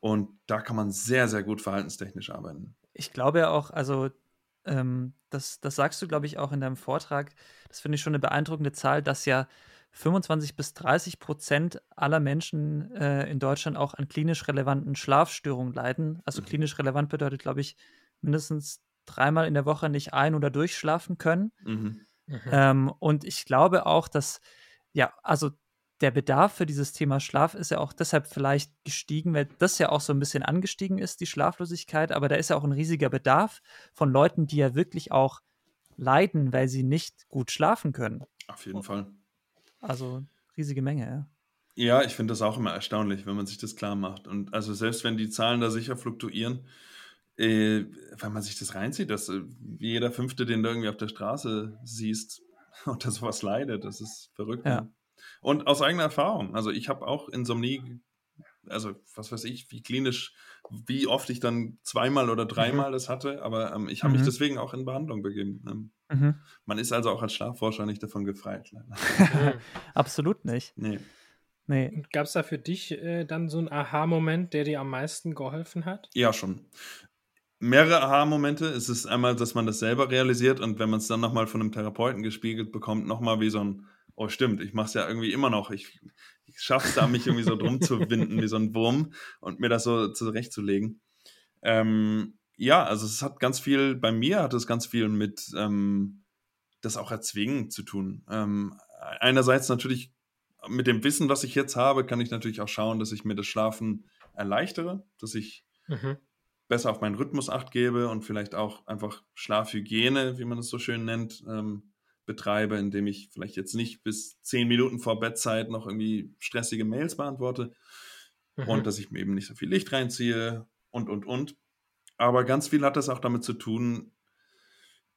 Und da kann man sehr, sehr gut verhaltenstechnisch arbeiten. Ich glaube ja auch, also ähm, das, das sagst du, glaube ich, auch in deinem Vortrag. Das finde ich schon eine beeindruckende Zahl, dass ja 25 bis 30 Prozent aller Menschen äh, in Deutschland auch an klinisch relevanten Schlafstörungen leiden. Also mhm. klinisch relevant bedeutet, glaube ich, mindestens dreimal in der Woche nicht ein- oder durchschlafen können. Mhm. Mhm. Ähm, und ich glaube auch, dass, ja, also der Bedarf für dieses Thema Schlaf ist ja auch deshalb vielleicht gestiegen, weil das ja auch so ein bisschen angestiegen ist, die Schlaflosigkeit. Aber da ist ja auch ein riesiger Bedarf von Leuten, die ja wirklich auch leiden, weil sie nicht gut schlafen können. Auf jeden Fall. Also riesige Menge, ja. Ja, ich finde das auch immer erstaunlich, wenn man sich das klar macht. Und also selbst wenn die Zahlen da sicher fluktuieren, äh, wenn man sich das reinzieht, dass äh, jeder Fünfte, den du irgendwie auf der Straße siehst, unter sowas leidet, das ist verrückt. Ja. Ne? Und aus eigener Erfahrung, also ich habe auch Insomnie, also was weiß ich, wie klinisch, wie oft ich dann zweimal oder dreimal mhm. das hatte, aber ähm, ich habe mhm. mich deswegen auch in Behandlung begeben. Ähm, mhm. Man ist also auch als Schlafforscher nicht davon gefreit. Absolut nicht. Nee. Nee. Gab es da für dich äh, dann so einen Aha-Moment, der dir am meisten geholfen hat? Ja, schon. Mehrere Aha-Momente. Es ist einmal, dass man das selber realisiert und wenn man es dann nochmal von einem Therapeuten gespiegelt bekommt, nochmal wie so ein oh stimmt, ich mache es ja irgendwie immer noch. Ich, ich schaffe es da, mich irgendwie so drum zu winden wie so ein Wurm und mir das so zurechtzulegen. Ähm, ja, also es hat ganz viel, bei mir hat es ganz viel mit ähm, das auch erzwingen zu tun. Ähm, einerseits natürlich mit dem Wissen, was ich jetzt habe, kann ich natürlich auch schauen, dass ich mir das Schlafen erleichtere, dass ich mhm. besser auf meinen Rhythmus acht gebe und vielleicht auch einfach Schlafhygiene, wie man es so schön nennt, ähm, betreibe, indem ich vielleicht jetzt nicht bis zehn Minuten vor Bettzeit noch irgendwie stressige Mails beantworte mhm. und dass ich mir eben nicht so viel Licht reinziehe und, und, und. Aber ganz viel hat das auch damit zu tun,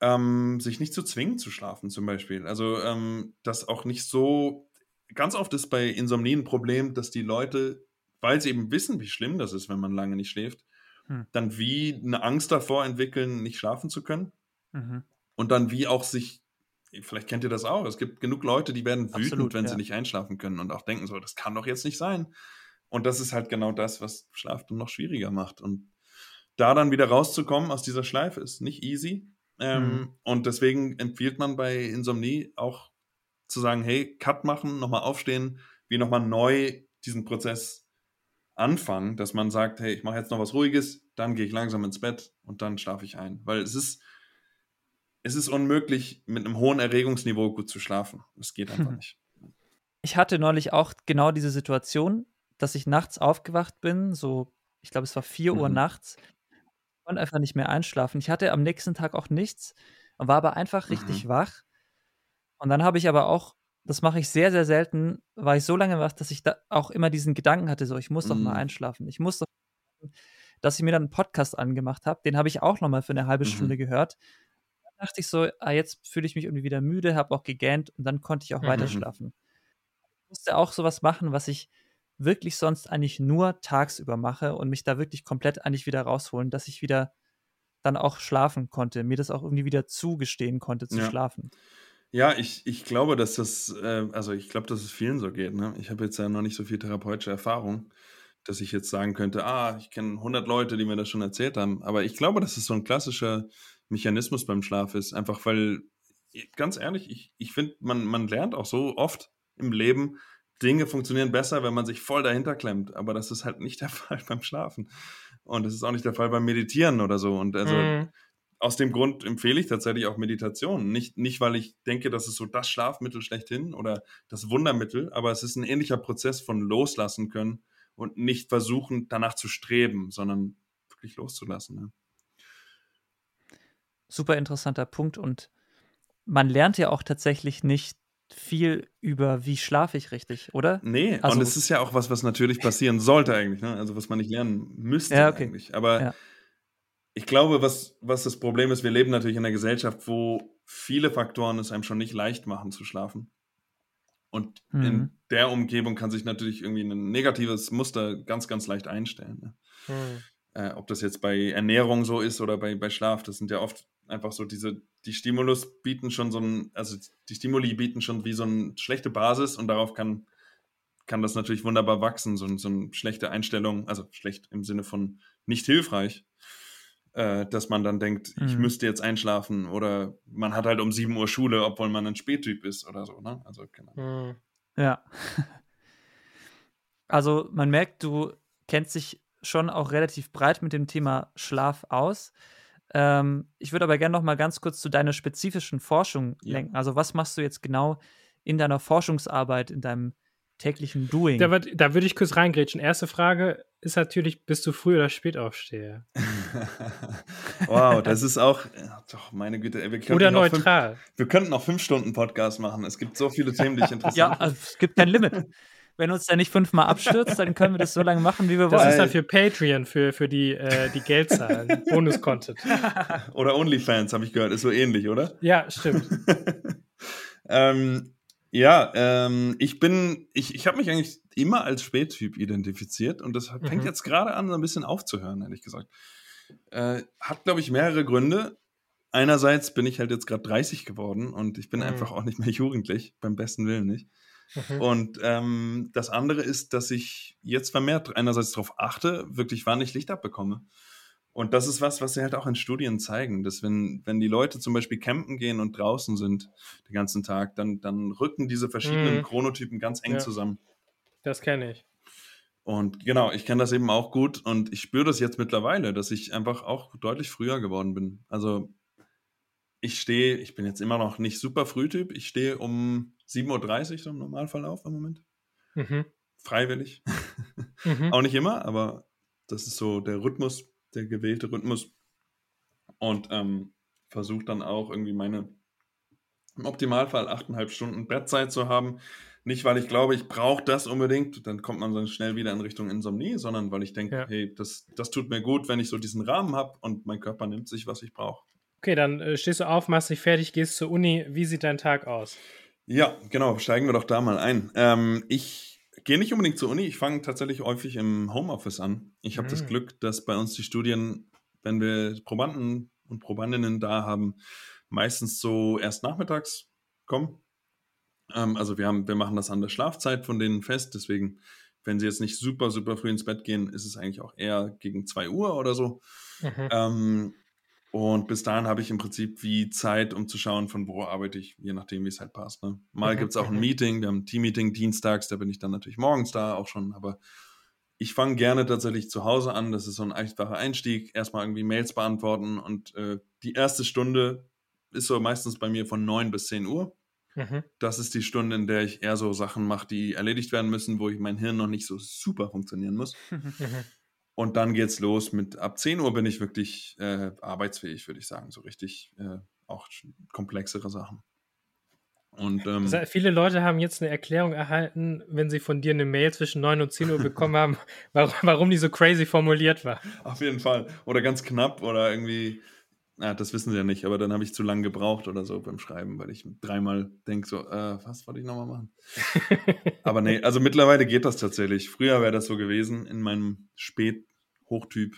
ähm, sich nicht zu zwingen zu schlafen zum Beispiel. Also ähm, das auch nicht so, ganz oft ist bei Insomnie ein Problem, dass die Leute, weil sie eben wissen, wie schlimm das ist, wenn man lange nicht schläft, hm. dann wie eine Angst davor entwickeln, nicht schlafen zu können. Mhm. Und dann wie auch sich vielleicht kennt ihr das auch. Es gibt genug Leute, die werden wütend, Absolut, wenn ja. sie nicht einschlafen können und auch denken so, das kann doch jetzt nicht sein. Und das ist halt genau das, was Schlaf dann noch schwieriger macht. Und da dann wieder rauszukommen aus dieser Schleife ist nicht easy. Ähm, mhm. Und deswegen empfiehlt man bei Insomnie auch zu sagen, hey, Cut machen, nochmal aufstehen, wie nochmal neu diesen Prozess anfangen, dass man sagt, hey, ich mache jetzt noch was Ruhiges, dann gehe ich langsam ins Bett und dann schlafe ich ein. Weil es ist, es ist unmöglich, mit einem hohen Erregungsniveau gut zu schlafen. Das geht einfach nicht. Ich hatte neulich auch genau diese Situation, dass ich nachts aufgewacht bin, so, ich glaube, es war 4 mhm. Uhr nachts, Ich konnte einfach nicht mehr einschlafen. Ich hatte am nächsten Tag auch nichts und war aber einfach richtig mhm. wach. Und dann habe ich aber auch, das mache ich sehr, sehr selten, war ich so lange wach, dass ich da auch immer diesen Gedanken hatte, so, ich muss doch mal mhm. einschlafen. Ich muss doch, dass ich mir dann einen Podcast angemacht habe. Den habe ich auch noch mal für eine halbe mhm. Stunde gehört dachte ich so, ah, jetzt fühle ich mich irgendwie wieder müde, habe auch gegähnt und dann konnte ich auch mhm. weiter schlafen. Ich musste auch sowas machen, was ich wirklich sonst eigentlich nur tagsüber mache und mich da wirklich komplett eigentlich wieder rausholen, dass ich wieder dann auch schlafen konnte, mir das auch irgendwie wieder zugestehen konnte zu ja. schlafen. Ja, ich, ich glaube, dass das, äh, also ich glaube, dass es vielen so geht. Ne? Ich habe jetzt ja noch nicht so viel therapeutische Erfahrung, dass ich jetzt sagen könnte, ah, ich kenne 100 Leute, die mir das schon erzählt haben. Aber ich glaube, das ist so ein klassischer Mechanismus beim Schlaf ist. Einfach weil, ganz ehrlich, ich, ich finde, man, man lernt auch so oft im Leben, Dinge funktionieren besser, wenn man sich voll dahinter klemmt. Aber das ist halt nicht der Fall beim Schlafen. Und das ist auch nicht der Fall beim Meditieren oder so. Und also mhm. aus dem Grund empfehle ich tatsächlich auch Meditation. Nicht, nicht, weil ich denke, das ist so das Schlafmittel schlechthin oder das Wundermittel, aber es ist ein ähnlicher Prozess von loslassen können und nicht versuchen, danach zu streben, sondern wirklich loszulassen. Ne? Super interessanter Punkt und man lernt ja auch tatsächlich nicht viel über, wie schlafe ich richtig, oder? Nee, also, und es ist ja auch was, was natürlich passieren sollte eigentlich, ne? also was man nicht lernen müsste ja, okay. eigentlich. Aber ja. ich glaube, was, was das Problem ist, wir leben natürlich in einer Gesellschaft, wo viele Faktoren es einem schon nicht leicht machen zu schlafen. Und mhm. in der Umgebung kann sich natürlich irgendwie ein negatives Muster ganz, ganz leicht einstellen. Ne? Mhm. Äh, ob das jetzt bei Ernährung so ist oder bei, bei Schlaf, das sind ja oft einfach so diese, die Stimulus bieten schon so ein, also die Stimuli bieten schon wie so eine schlechte Basis und darauf kann, kann das natürlich wunderbar wachsen, so, so eine schlechte Einstellung, also schlecht im Sinne von nicht hilfreich, äh, dass man dann denkt, mhm. ich müsste jetzt einschlafen oder man hat halt um 7 Uhr Schule, obwohl man ein Spättyp ist oder so, ne? Also, genau. Mhm. Ja. Also man merkt, du kennst dich schon auch relativ breit mit dem Thema Schlaf aus. Ähm, ich würde aber gerne noch mal ganz kurz zu deiner spezifischen Forschung ja. lenken. Also was machst du jetzt genau in deiner Forschungsarbeit, in deinem täglichen Doing? Da, da würde ich kurz reingrätschen. Erste Frage ist natürlich, bist du früh oder spät aufstehe? wow, das ist auch, doch, meine Güte. Ey, oder neutral. Fünf, wir könnten noch fünf Stunden Podcast machen. Es gibt so viele Themen, die ich interessiere. ja, also, es gibt kein Limit wenn uns der nicht fünfmal abstürzt, dann können wir das so lange machen, wie wir wollen. Das ist dann für Patreon, für, für die, äh, die Geldzahlen, Bonus-Content. Oder OnlyFans, habe ich gehört, ist so ähnlich, oder? Ja, stimmt. ähm, ja, ähm, ich bin, ich, ich habe mich eigentlich immer als Spättyp identifiziert und das fängt mhm. jetzt gerade an, so ein bisschen aufzuhören, ehrlich gesagt. Äh, hat, glaube ich, mehrere Gründe. Einerseits bin ich halt jetzt gerade 30 geworden und ich bin mhm. einfach auch nicht mehr jugendlich, beim besten Willen nicht. Mhm. Und ähm, das andere ist, dass ich jetzt vermehrt einerseits darauf achte, wirklich wann ich Licht abbekomme. Und das ist was, was sie halt auch in Studien zeigen, dass wenn, wenn die Leute zum Beispiel campen gehen und draußen sind den ganzen Tag, dann, dann rücken diese verschiedenen mhm. Chronotypen ganz eng ja. zusammen. Das kenne ich. Und genau, ich kenne das eben auch gut und ich spüre das jetzt mittlerweile, dass ich einfach auch deutlich früher geworden bin. Also ich stehe, ich bin jetzt immer noch nicht super Frühtyp, ich stehe um 7.30 Uhr so im Normalfall auf im Moment. Mhm. Freiwillig. Mhm. Auch nicht immer, aber das ist so der Rhythmus, der gewählte Rhythmus. Und ähm, versuche dann auch irgendwie meine, im Optimalfall 8,5 Stunden Bettzeit zu haben. Nicht, weil ich glaube, ich brauche das unbedingt, dann kommt man dann schnell wieder in Richtung Insomnie, sondern weil ich denke, ja. hey, das, das tut mir gut, wenn ich so diesen Rahmen habe und mein Körper nimmt sich, was ich brauche. Okay, dann äh, stehst du auf, machst dich fertig, gehst zur Uni. Wie sieht dein Tag aus? Ja, genau, steigen wir doch da mal ein. Ähm, ich gehe nicht unbedingt zur Uni, ich fange tatsächlich häufig im Homeoffice an. Ich habe mhm. das Glück, dass bei uns die Studien, wenn wir Probanden und Probandinnen da haben, meistens so erst nachmittags kommen. Ähm, also wir, haben, wir machen das an der Schlafzeit von denen fest, deswegen, wenn sie jetzt nicht super, super früh ins Bett gehen, ist es eigentlich auch eher gegen 2 Uhr oder so. Mhm. Ähm, und bis dahin habe ich im Prinzip wie Zeit, um zu schauen, von wo arbeite ich, je nachdem, wie es halt passt. Ne? Mal mhm. gibt es auch ein mhm. Meeting, wir haben ein Team-Meeting dienstags, da bin ich dann natürlich morgens da auch schon, aber ich fange gerne tatsächlich zu Hause an. Das ist so ein einfacher Einstieg. Erstmal irgendwie Mails beantworten und äh, die erste Stunde ist so meistens bei mir von 9 bis 10 Uhr. Mhm. Das ist die Stunde, in der ich eher so Sachen mache, die erledigt werden müssen, wo ich mein Hirn noch nicht so super funktionieren muss. Mhm. Und dann geht's los mit ab 10 Uhr bin ich wirklich äh, arbeitsfähig, würde ich sagen. So richtig äh, auch komplexere Sachen. Und, ähm, das heißt, viele Leute haben jetzt eine Erklärung erhalten, wenn sie von dir eine Mail zwischen 9 und 10 Uhr bekommen haben, warum, warum die so crazy formuliert war. Auf jeden Fall. Oder ganz knapp oder irgendwie, na, das wissen sie ja nicht, aber dann habe ich zu lange gebraucht oder so beim Schreiben, weil ich dreimal denke, so, äh, was wollte ich nochmal machen? aber nee, also mittlerweile geht das tatsächlich. Früher wäre das so gewesen in meinem Spät- Hochtyp,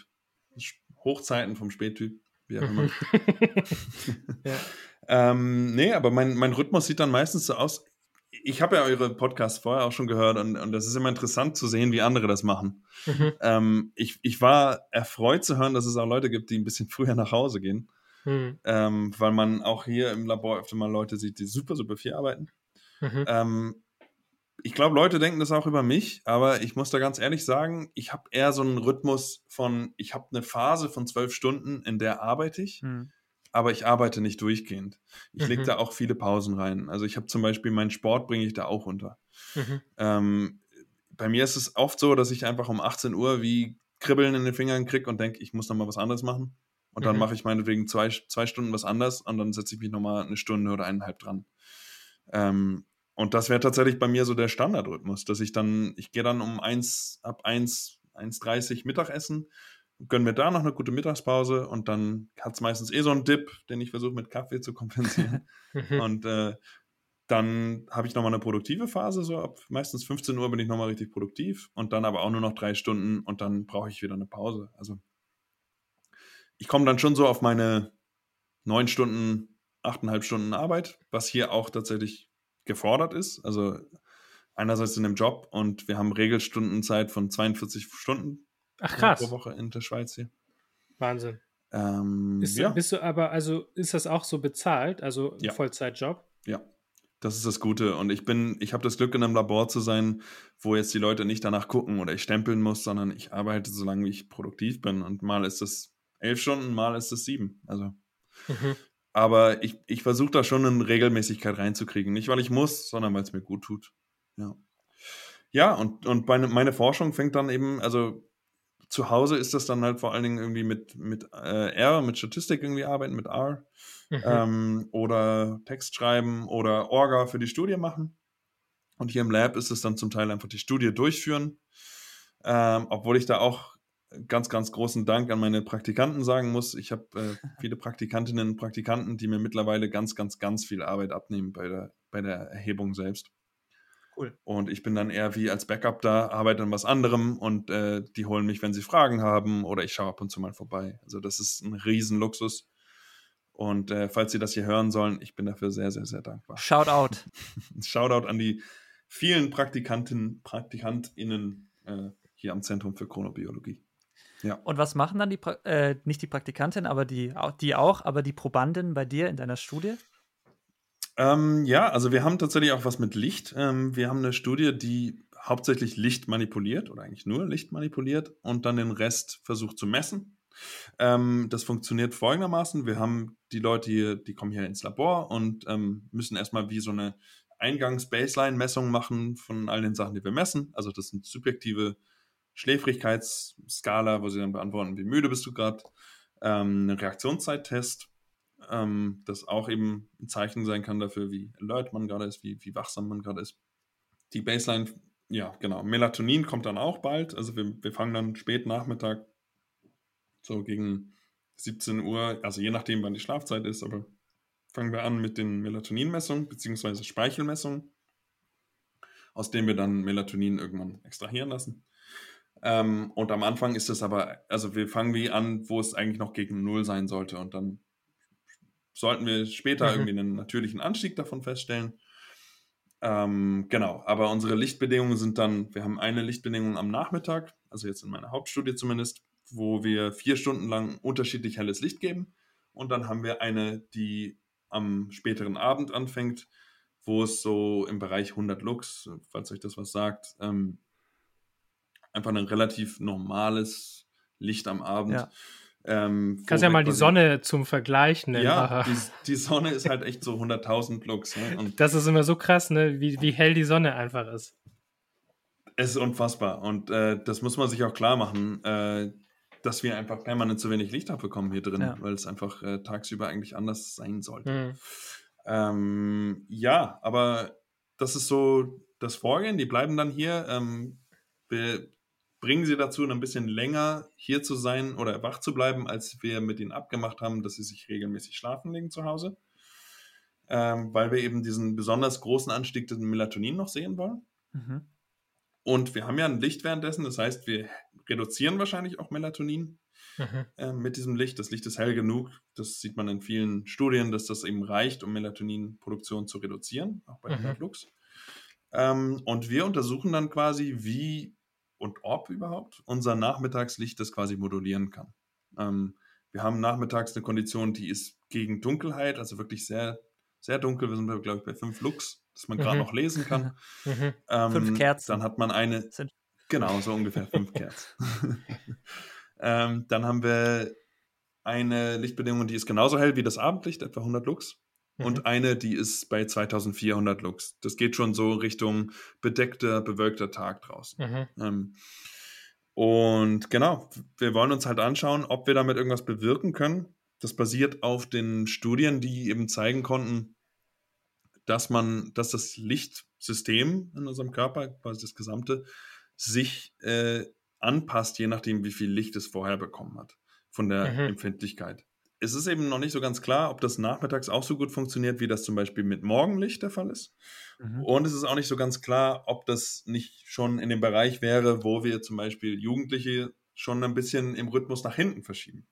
Hochzeiten vom Spättyp, wie auch immer. ja. ähm, nee, aber mein, mein Rhythmus sieht dann meistens so aus. Ich habe ja eure Podcasts vorher auch schon gehört und, und das ist immer interessant zu sehen, wie andere das machen. Mhm. Ähm, ich, ich war erfreut zu hören, dass es auch Leute gibt, die ein bisschen früher nach Hause gehen. Mhm. Ähm, weil man auch hier im Labor öfter mal Leute sieht, die super, super viel arbeiten. Mhm. Ähm, ich glaube, Leute denken das auch über mich, aber ich muss da ganz ehrlich sagen, ich habe eher so einen Rhythmus von, ich habe eine Phase von zwölf Stunden, in der arbeite ich, hm. Aber ich arbeite nicht durchgehend. Ich mhm. lege da auch viele Pausen rein. Also ich habe zum Beispiel meinen Sport, bringe ich da auch unter. Mhm. Ähm, bei mir ist es oft so, dass ich einfach um 18 Uhr wie Kribbeln in den Fingern kriege und denke, ich muss noch mal was anderes machen. Und dann mhm. mache ich meinetwegen zwei, zwei Stunden was anderes und dann setze ich mich noch mal eine Stunde oder eineinhalb dran. Ähm, und das wäre tatsächlich bei mir so der Standardrhythmus, dass ich dann, ich gehe dann um 1, ab 1, 1.30 Mittagessen, gönne mir da noch eine gute Mittagspause und dann hat es meistens eh so einen Dip, den ich versuche mit Kaffee zu kompensieren. und äh, dann habe ich nochmal eine produktive Phase, so ab meistens 15 Uhr bin ich nochmal richtig produktiv und dann aber auch nur noch drei Stunden und dann brauche ich wieder eine Pause. Also ich komme dann schon so auf meine neun Stunden, achteinhalb Stunden Arbeit, was hier auch tatsächlich gefordert ist. Also einerseits in dem Job und wir haben Regelstundenzeit von 42 Stunden Ach krass. pro Woche in der Schweiz hier. Wahnsinn. Ähm, Ist, ja, Bist du aber, also ist das auch so bezahlt, also ein Ja. Vollzeitjob? ja, das ist das Gute. Und ich bin, ich habe das Glück, in einem Labor zu sein, wo jetzt die Leute nicht danach gucken oder ich stempeln muss, sondern ich arbeite so lange, wie ich produktiv bin. Und mal ist es elf Stunden, mal ist es sieben. Also Mhm. Aber ich, ich versuche da schon eine Regelmäßigkeit reinzukriegen. Nicht, weil ich muss, sondern weil es mir gut tut. Ja, ja und, und meine, meine Forschung fängt dann eben, also zu Hause ist das dann halt vor allen Dingen irgendwie mit, mit äh, R, mit Statistik irgendwie arbeiten, mit R. Mhm. Ähm, oder Text schreiben oder Orga für die Studie machen. Und hier im Lab ist es dann zum Teil einfach die Studie durchführen. Ähm, obwohl ich da auch ganz, ganz großen Dank an meine Praktikanten sagen muss. Ich habe äh, viele Praktikantinnen und Praktikanten, die mir mittlerweile ganz, ganz, ganz viel Arbeit abnehmen bei der, bei der Erhebung selbst. Cool. Und ich bin dann eher wie als Backup da, arbeite an was anderem und äh, die holen mich, wenn sie Fragen haben oder ich schaue ab und zu mal vorbei. Also das ist ein Riesenluxus. Und äh, falls Sie das hier hören sollen, ich bin dafür sehr, sehr, sehr dankbar. Shout out. Shoutout an die vielen Praktikanten, PraktikantInnen äh, hier am Zentrum für Chronobiologie. Und was machen dann die, pra äh, nicht die Praktikantin, aber die, die auch, aber die Probanden bei dir in deiner Studie? Ähm, ja, also wir haben tatsächlich auch was mit Licht. Ähm, wir haben eine Studie, die hauptsächlich Licht manipuliert oder eigentlich nur Licht manipuliert und dann den Rest versucht zu messen. Ähm, das funktioniert folgendermaßen. Wir haben die Leute hier, die kommen hier ins Labor und ähm, müssen erstmal wie so eine Eingangs-Baseline-Messung machen von all den Sachen, die wir messen. Also das sind subjektive Schläfrigkeitsskala, wo sie dann beantworten, wie müde bist du gerade. Ähm, ein Reaktionszeittest, ähm, das auch eben ein Zeichen sein kann dafür, wie alert man gerade ist, wie, wie wachsam man gerade ist. Die Baseline, ja, genau. Melatonin kommt dann auch bald. Also wir, wir fangen dann spät Nachmittag, so gegen 17 Uhr, also je nachdem, wann die Schlafzeit ist, aber fangen wir an mit den Melatoninmessungen beziehungsweise Speichelmessungen, aus denen wir dann Melatonin irgendwann extrahieren lassen. Ähm, und am Anfang ist es aber, also wir fangen wie an, wo es eigentlich noch gegen Null sein sollte. Und dann sollten wir später Mhm. irgendwie einen natürlichen Anstieg davon feststellen. Ähm, genau, aber unsere Lichtbedingungen sind dann, wir haben eine Lichtbedingung am Nachmittag, also jetzt in meiner Hauptstudie zumindest, wo wir vier Stunden lang unterschiedlich helles Licht geben. Und dann haben wir eine, die am späteren Abend anfängt, wo es so im Bereich 100 Lux, falls euch das was sagt, ähm, einfach ein relativ normales Licht am Abend. Ja. Ähm, Kannst ja mal die Sonne zum Vergleich nennen. Ja, die, die Sonne ist halt echt so 100.000 Lux. Ne? Das ist immer so krass, ne? wie, wie hell die Sonne einfach ist. es ist unfassbar. Und äh, das muss man sich auch klar machen, äh, dass wir einfach permanent zu wenig Licht abbekommen hier drin, Ja. weil es einfach äh, tagsüber eigentlich anders sein sollte. Hm. Ähm, ja, aber das ist so das Vorgehen. Die bleiben dann hier. Ähm, wir bringen sie dazu, ein bisschen länger hier zu sein oder wach zu bleiben, als wir mit ihnen abgemacht haben, dass sie sich regelmäßig schlafen legen zu Hause. Ähm, weil wir eben diesen besonders großen Anstieg des Melatonin noch sehen wollen. Mhm. Und wir haben ja ein Licht währenddessen, das heißt, wir reduzieren wahrscheinlich auch Melatonin Mhm. äh, mit diesem Licht. Das Licht ist hell genug. Das sieht man in vielen Studien, dass das eben reicht, um Melatoninproduktion zu reduzieren, auch bei Mhm. 100 Lux. Ähm, und wir untersuchen dann quasi, wie und ob überhaupt unser Nachmittagslicht das quasi modulieren kann. Ähm, wir haben nachmittags eine Kondition, die ist gegen Dunkelheit, also wirklich sehr, sehr dunkel. Wir sind, glaube ich, bei 5 Lux, dass man gerade Mhm. noch lesen kann. Mhm. Ähm, Fünf Kerzen. Dann hat man eine, Sind- genau, so ungefähr fünf Kerzen. ähm, dann haben wir eine Lichtbedingung, die ist genauso hell wie das Abendlicht, etwa 100 Lux. Mhm. Und eine, die ist bei 2400 Lux. Das geht schon so Richtung bedeckter, bewölkter Tag draußen. Mhm. Ähm, und genau, wir wollen uns halt anschauen, ob wir damit irgendwas bewirken können. Das basiert auf den Studien, die eben zeigen konnten, dass man, dass das Lichtsystem in unserem Körper, quasi das gesamte, sich äh, anpasst, je nachdem, wie viel Licht es vorher bekommen hat, von der Mhm. Empfindlichkeit. Es ist eben noch nicht so ganz klar, ob das nachmittags auch so gut funktioniert, wie das zum Beispiel mit Morgenlicht der Fall ist. Mhm. Und es ist auch nicht so ganz klar, ob das nicht schon in dem Bereich wäre, wo wir zum Beispiel Jugendliche schon ein bisschen im Rhythmus nach hinten verschieben.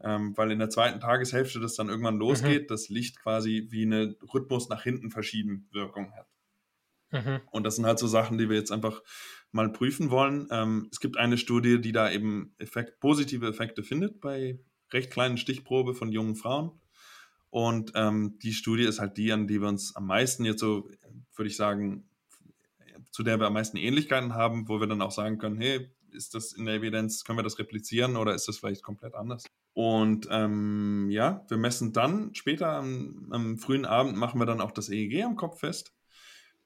ähm, weil in der zweiten Tageshälfte das dann irgendwann losgeht, Mhm. das Licht quasi wie eine Rhythmus nach hinten verschieben Wirkung hat. Mhm. Und das sind halt so Sachen, die wir jetzt einfach mal prüfen wollen. Ähm, es gibt eine Studie, die da eben Effekt, positive Effekte findet bei recht kleinen Stichprobe von jungen Frauen. Und ähm, die Studie ist halt die, an die wir uns am meisten jetzt so, würde ich sagen, zu der wir am meisten Ähnlichkeiten haben, wo wir dann auch sagen können, hey, ist das in der Evidenz, können wir das replizieren oder ist das vielleicht komplett anders? Und ähm, ja, wir messen dann später am, am frühen Abend machen wir dann auch das EEG am Kopf fest.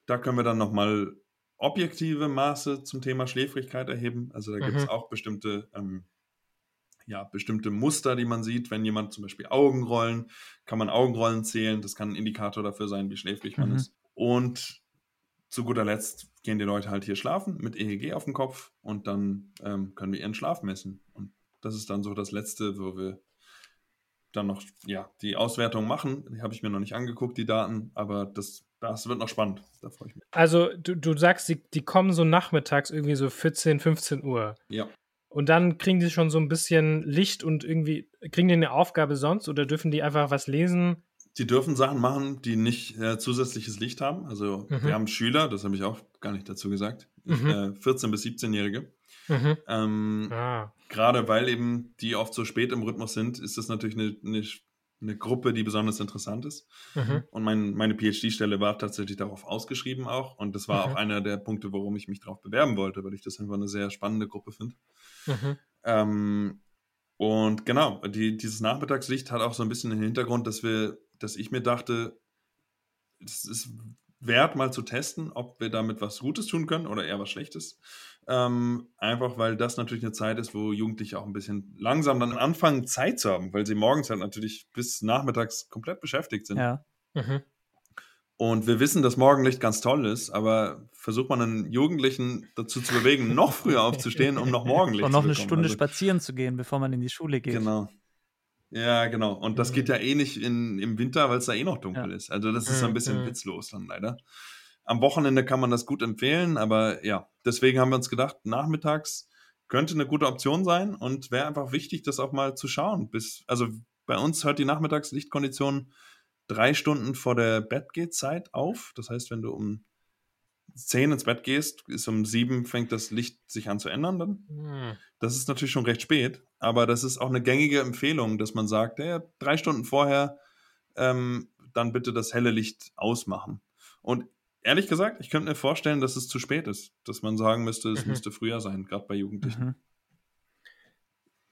Da können wir dann nochmal objektive Maße zum Thema Schläfrigkeit erheben. Also da gibt es Mhm. auch bestimmte, ähm, ja, bestimmte Muster, die man sieht. Wenn jemand zum Beispiel Augenrollen, kann man Augenrollen zählen. Das kann ein Indikator dafür sein, wie schläfrig man Mhm. ist. Und zu guter Letzt gehen die Leute halt hier schlafen mit EEG auf dem Kopf und dann ähm, können wir ihren Schlaf messen. Und das ist dann so das Letzte, wo wir dann noch ja, die Auswertung machen. Die habe ich mir noch nicht angeguckt, die Daten, aber das, das wird noch spannend. Da freue ich mich. Also, du, du sagst, die, die kommen so nachmittags irgendwie so 14, 15 Uhr. Ja. Und dann kriegen die schon so ein bisschen Licht und irgendwie, kriegen die eine Aufgabe sonst oder dürfen die einfach was lesen? Die dürfen Sachen machen, die nicht äh, zusätzliches Licht haben. Also Mhm. wir haben Schüler, das habe ich auch gar nicht dazu gesagt, Mhm. äh, 14- bis 17-Jährige. Mhm. Ähm, Ah. Gerade weil eben die oft so spät im Rhythmus sind, ist das natürlich eine, eine, eine Gruppe, die besonders interessant ist. Mhm. Und mein, meine PhD-Stelle war tatsächlich darauf ausgeschrieben auch. Und das war Mhm. auch einer der Punkte, warum ich mich darauf bewerben wollte, weil ich das einfach eine sehr spannende Gruppe finde. Mhm. Ähm, und genau, die, dieses Nachmittagslicht hat auch so ein bisschen den Hintergrund, dass wir, dass ich mir dachte, es ist wert, mal zu testen, ob wir damit was Gutes tun können oder eher was Schlechtes. Ähm, einfach weil das natürlich eine Zeit ist, wo Jugendliche auch ein bisschen langsam dann anfangen, Zeit zu haben, weil sie morgens halt natürlich bis nachmittags komplett beschäftigt sind. Ja. Mhm. Und wir wissen, dass Morgenlicht ganz toll ist, aber versucht man einen Jugendlichen dazu zu bewegen, noch früher aufzustehen, um noch Morgenlicht Und noch zu eine. Stunde Also- spazieren zu gehen, bevor man in die Schule geht. Genau. Ja, genau. Und das Mhm. geht ja eh nicht in, im Winter, weil es da eh noch dunkel Ja. ist. Also das ist so ein bisschen Mhm. witzlos dann leider. Am Wochenende kann man das gut empfehlen, aber ja, deswegen haben wir uns gedacht, nachmittags könnte eine gute Option sein und wäre einfach wichtig, das auch mal zu schauen. Bis, also bei uns hört die Nachmittagslichtkondition drei Stunden vor der Bettgehzeit auf. Das heißt, wenn du um 10 ins Bett gehst, ist um 7 fängt das Licht sich an zu ändern dann. Mhm. Das ist natürlich schon recht spät, aber das ist auch eine gängige Empfehlung, dass man sagt, ja, drei Stunden vorher ähm, dann bitte das helle Licht ausmachen. Und ehrlich gesagt, ich könnte mir vorstellen, dass es zu spät ist, dass man sagen müsste, es Mhm. müsste früher sein, gerade bei Jugendlichen. Mhm.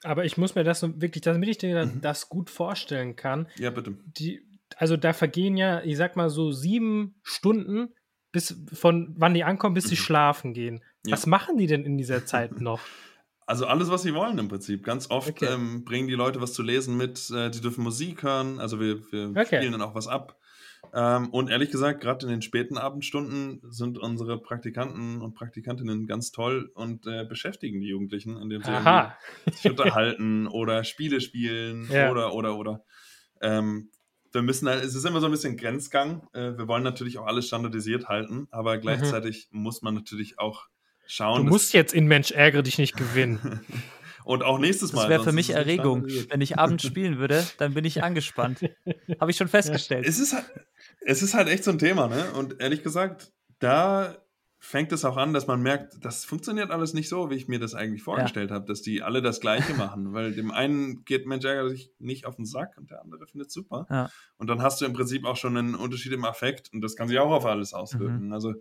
Aber ich muss mir das wirklich, damit ich dir Mhm. das gut vorstellen kann, Ja, bitte. die, also da vergehen ja, ich sag mal so sieben Stunden, bis von wann die ankommen, bis sie Mhm. schlafen gehen. Ja. Was machen die denn in dieser Zeit noch? Also alles, was sie wollen im Prinzip. Ganz oft Okay. ähm, bringen die Leute was zu lesen mit, äh, die dürfen Musik hören, also wir, wir Okay. spielen dann auch was ab. Ähm, und ehrlich gesagt, gerade in den späten Abendstunden sind unsere Praktikanten und Praktikantinnen ganz toll und äh, beschäftigen die Jugendlichen, indem sie sich unterhalten oder Spiele spielen Ja. oder, oder, oder. Ähm, wir müssen halt, es ist immer so ein bisschen Grenzgang. Äh, wir wollen natürlich auch alles standardisiert halten, aber gleichzeitig muss man natürlich auch schauen. Mhm. Du musst jetzt in Mensch ärgere dich nicht gewinnen. und auch nächstes Mal. Das wäre für mich Erregung. Wenn ich abends spielen würde, dann bin ich angespannt. Habe ich schon festgestellt. Es ist, halt, es ist halt echt so ein Thema, ne? Und ehrlich gesagt, da fängt es auch an, dass man merkt, das funktioniert alles nicht so, wie ich mir das eigentlich vorgestellt habe, dass die alle das Gleiche machen. Weil dem einen geht Mensch ärgert sich nicht auf den Sack und der andere findet es super. Ja. Und dann hast du im Prinzip auch schon einen Unterschied im Affekt und das kann sich auch auf alles auswirken. Also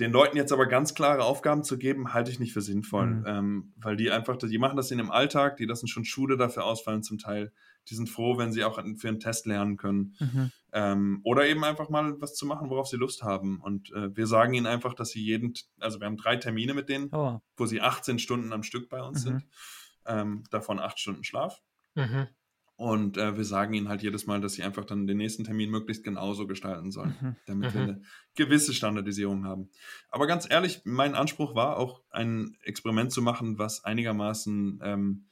den Leuten jetzt aber ganz klare Aufgaben zu geben, halte ich nicht für sinnvoll. Mhm. Ähm, weil die einfach, die machen das in ihrem Alltag, die lassen schon Schule dafür ausfallen zum Teil. Die sind froh, wenn sie auch für einen Test lernen können. Mhm. Ähm, oder eben einfach mal was zu machen, worauf sie Lust haben. Und äh, wir sagen ihnen einfach, dass sie jeden, also wir haben drei Termine mit denen, Oh. wo sie 18 Stunden am Stück bei uns Mhm. sind. Ähm, davon acht Stunden Schlaf. Mhm. Und äh, wir sagen ihnen halt jedes Mal, dass sie einfach dann den nächsten Termin möglichst genauso gestalten sollen, Mhm. damit wir Mhm. eine gewisse Standardisierung haben. Aber ganz ehrlich, mein Anspruch war auch, ein Experiment zu machen, was einigermaßen ähm,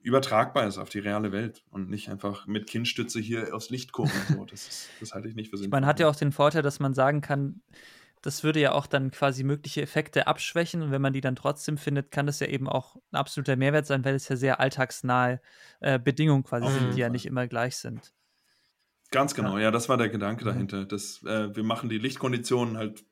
übertragbar ist auf die reale Welt und nicht einfach mit Kinnstütze hier aufs Licht gucken. So, das, ist, das halte ich nicht für sinnvoll. Man hat ja auch den Vorteil, dass man sagen kann, das würde ja auch dann quasi mögliche Effekte abschwächen und wenn man die dann trotzdem findet, kann das ja eben auch ein absoluter Mehrwert sein, weil es ja sehr alltagsnahe äh, Bedingungen quasi sind, die ja nicht immer gleich sind. Ganz genau, ja, ja das war der Gedanke mhm. dahinter. Das, äh, wir machen die Lichtkonditionen halt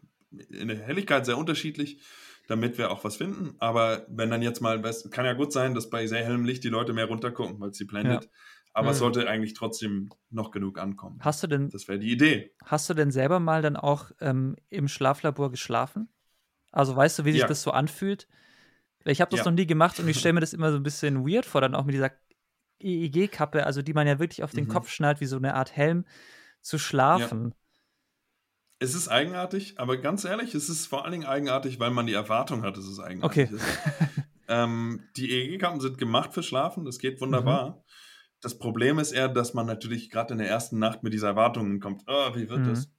in der Helligkeit sehr unterschiedlich, damit wir auch was finden. Aber wenn dann jetzt mal, kann ja gut sein, dass bei sehr hellem Licht die Leute mehr runtergucken, weil es sie blendet. Ja. Aber mhm. es sollte eigentlich trotzdem noch genug ankommen. Hast du denn. Das wäre die Idee. Hast du denn selber mal dann auch ähm, im Schlaflabor geschlafen? Also weißt du, wie sich ja. das so anfühlt? Ich habe das ja. noch nie gemacht und ich stelle mir das immer so ein bisschen weird vor, dann auch mit dieser EEG-Kappe, also die man ja wirklich auf den mhm. Kopf schnallt, wie so eine Art Helm, zu schlafen. Ja. Es ist eigenartig, aber ganz ehrlich, es ist vor allen Dingen eigenartig, weil man die Erwartung hat, dass es eigenartig okay. ist. ähm, die EEG-Kappen sind gemacht für Schlafen, das geht wunderbar. Mhm. Das Problem ist eher, dass man natürlich gerade in der ersten Nacht mit dieser Erwartung kommt, oh, wie wird mhm. das?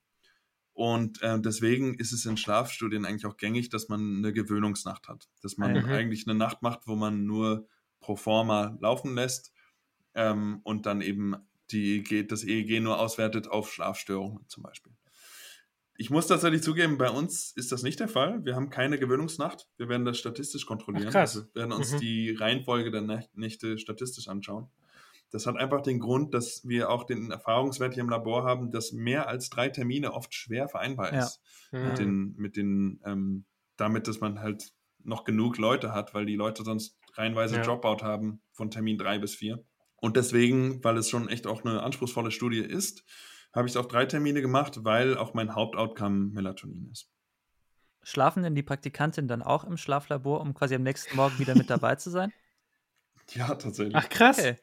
Und äh, deswegen ist es in Schlafstudien eigentlich auch gängig, dass man eine Gewöhnungsnacht hat. Dass man mhm. eigentlich eine Nacht macht, wo man nur pro forma laufen lässt ähm, und dann eben die EEG, das EEG nur auswertet auf Schlafstörungen zum Beispiel. Ich muss tatsächlich zugeben, bei uns ist das nicht der Fall. Wir haben keine Gewöhnungsnacht. Wir werden das statistisch kontrollieren. Ach, krass. Also werden uns mhm. die Reihenfolge der Nächte statistisch anschauen. Das hat einfach den Grund, dass wir auch den Erfahrungswert hier im Labor haben, dass mehr als drei Termine oft schwer vereinbar ist. Ja. Mhm. Mit den, mit den ähm, damit, dass man halt noch genug Leute hat, weil die Leute sonst reihenweise ja. Dropout haben von Termin drei bis vier. Und deswegen, weil es schon echt auch eine anspruchsvolle Studie ist, habe ich es auf drei Termine gemacht, weil auch mein Hauptoutcome Melatonin ist. Schlafen denn die Praktikantin dann auch im Schlaflabor, um quasi am nächsten Morgen wieder mit dabei zu sein? Ja, tatsächlich. Ach, krass. Okay.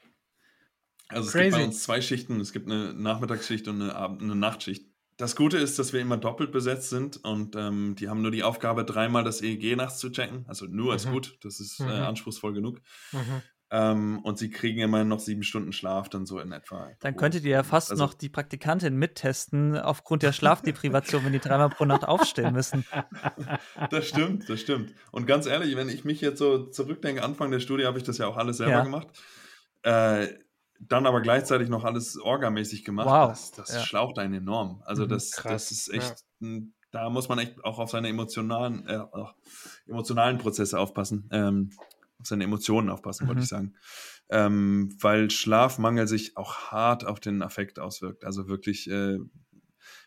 Also Crazy. es gibt bei uns zwei Schichten. Es gibt eine Nachmittagsschicht und eine, Abend eine Nachtschicht. Das Gute ist, dass wir immer doppelt besetzt sind und ähm, die haben nur die Aufgabe, dreimal das EEG nachts zu checken. Also nur ist mhm. gut, das ist äh, mhm. anspruchsvoll genug. Mhm. Ähm, und sie kriegen immer noch sieben Stunden Schlaf, dann so in etwa. Dann könntet ihr ja fast also, noch die Praktikantin mittesten, aufgrund der Schlafdeprivation, wenn die dreimal pro Nacht aufstehen müssen. Das stimmt, das stimmt. Und ganz ehrlich, wenn ich mich jetzt so zurückdenke, Anfang der Studie habe ich das ja auch alles selber ja. gemacht. Äh, dann aber gleichzeitig noch alles orgamäßig gemacht. Wow. Das, das ja. schlaucht einen enorm. Also mhm, das, das ist echt, ja. da muss man echt auch auf seine emotionalen, äh, emotionalen Prozesse aufpassen. Ähm, auf seine Emotionen aufpassen, mhm. wollte ich sagen. Ähm, weil Schlafmangel sich auch hart auf den Affekt auswirkt. Also wirklich, äh,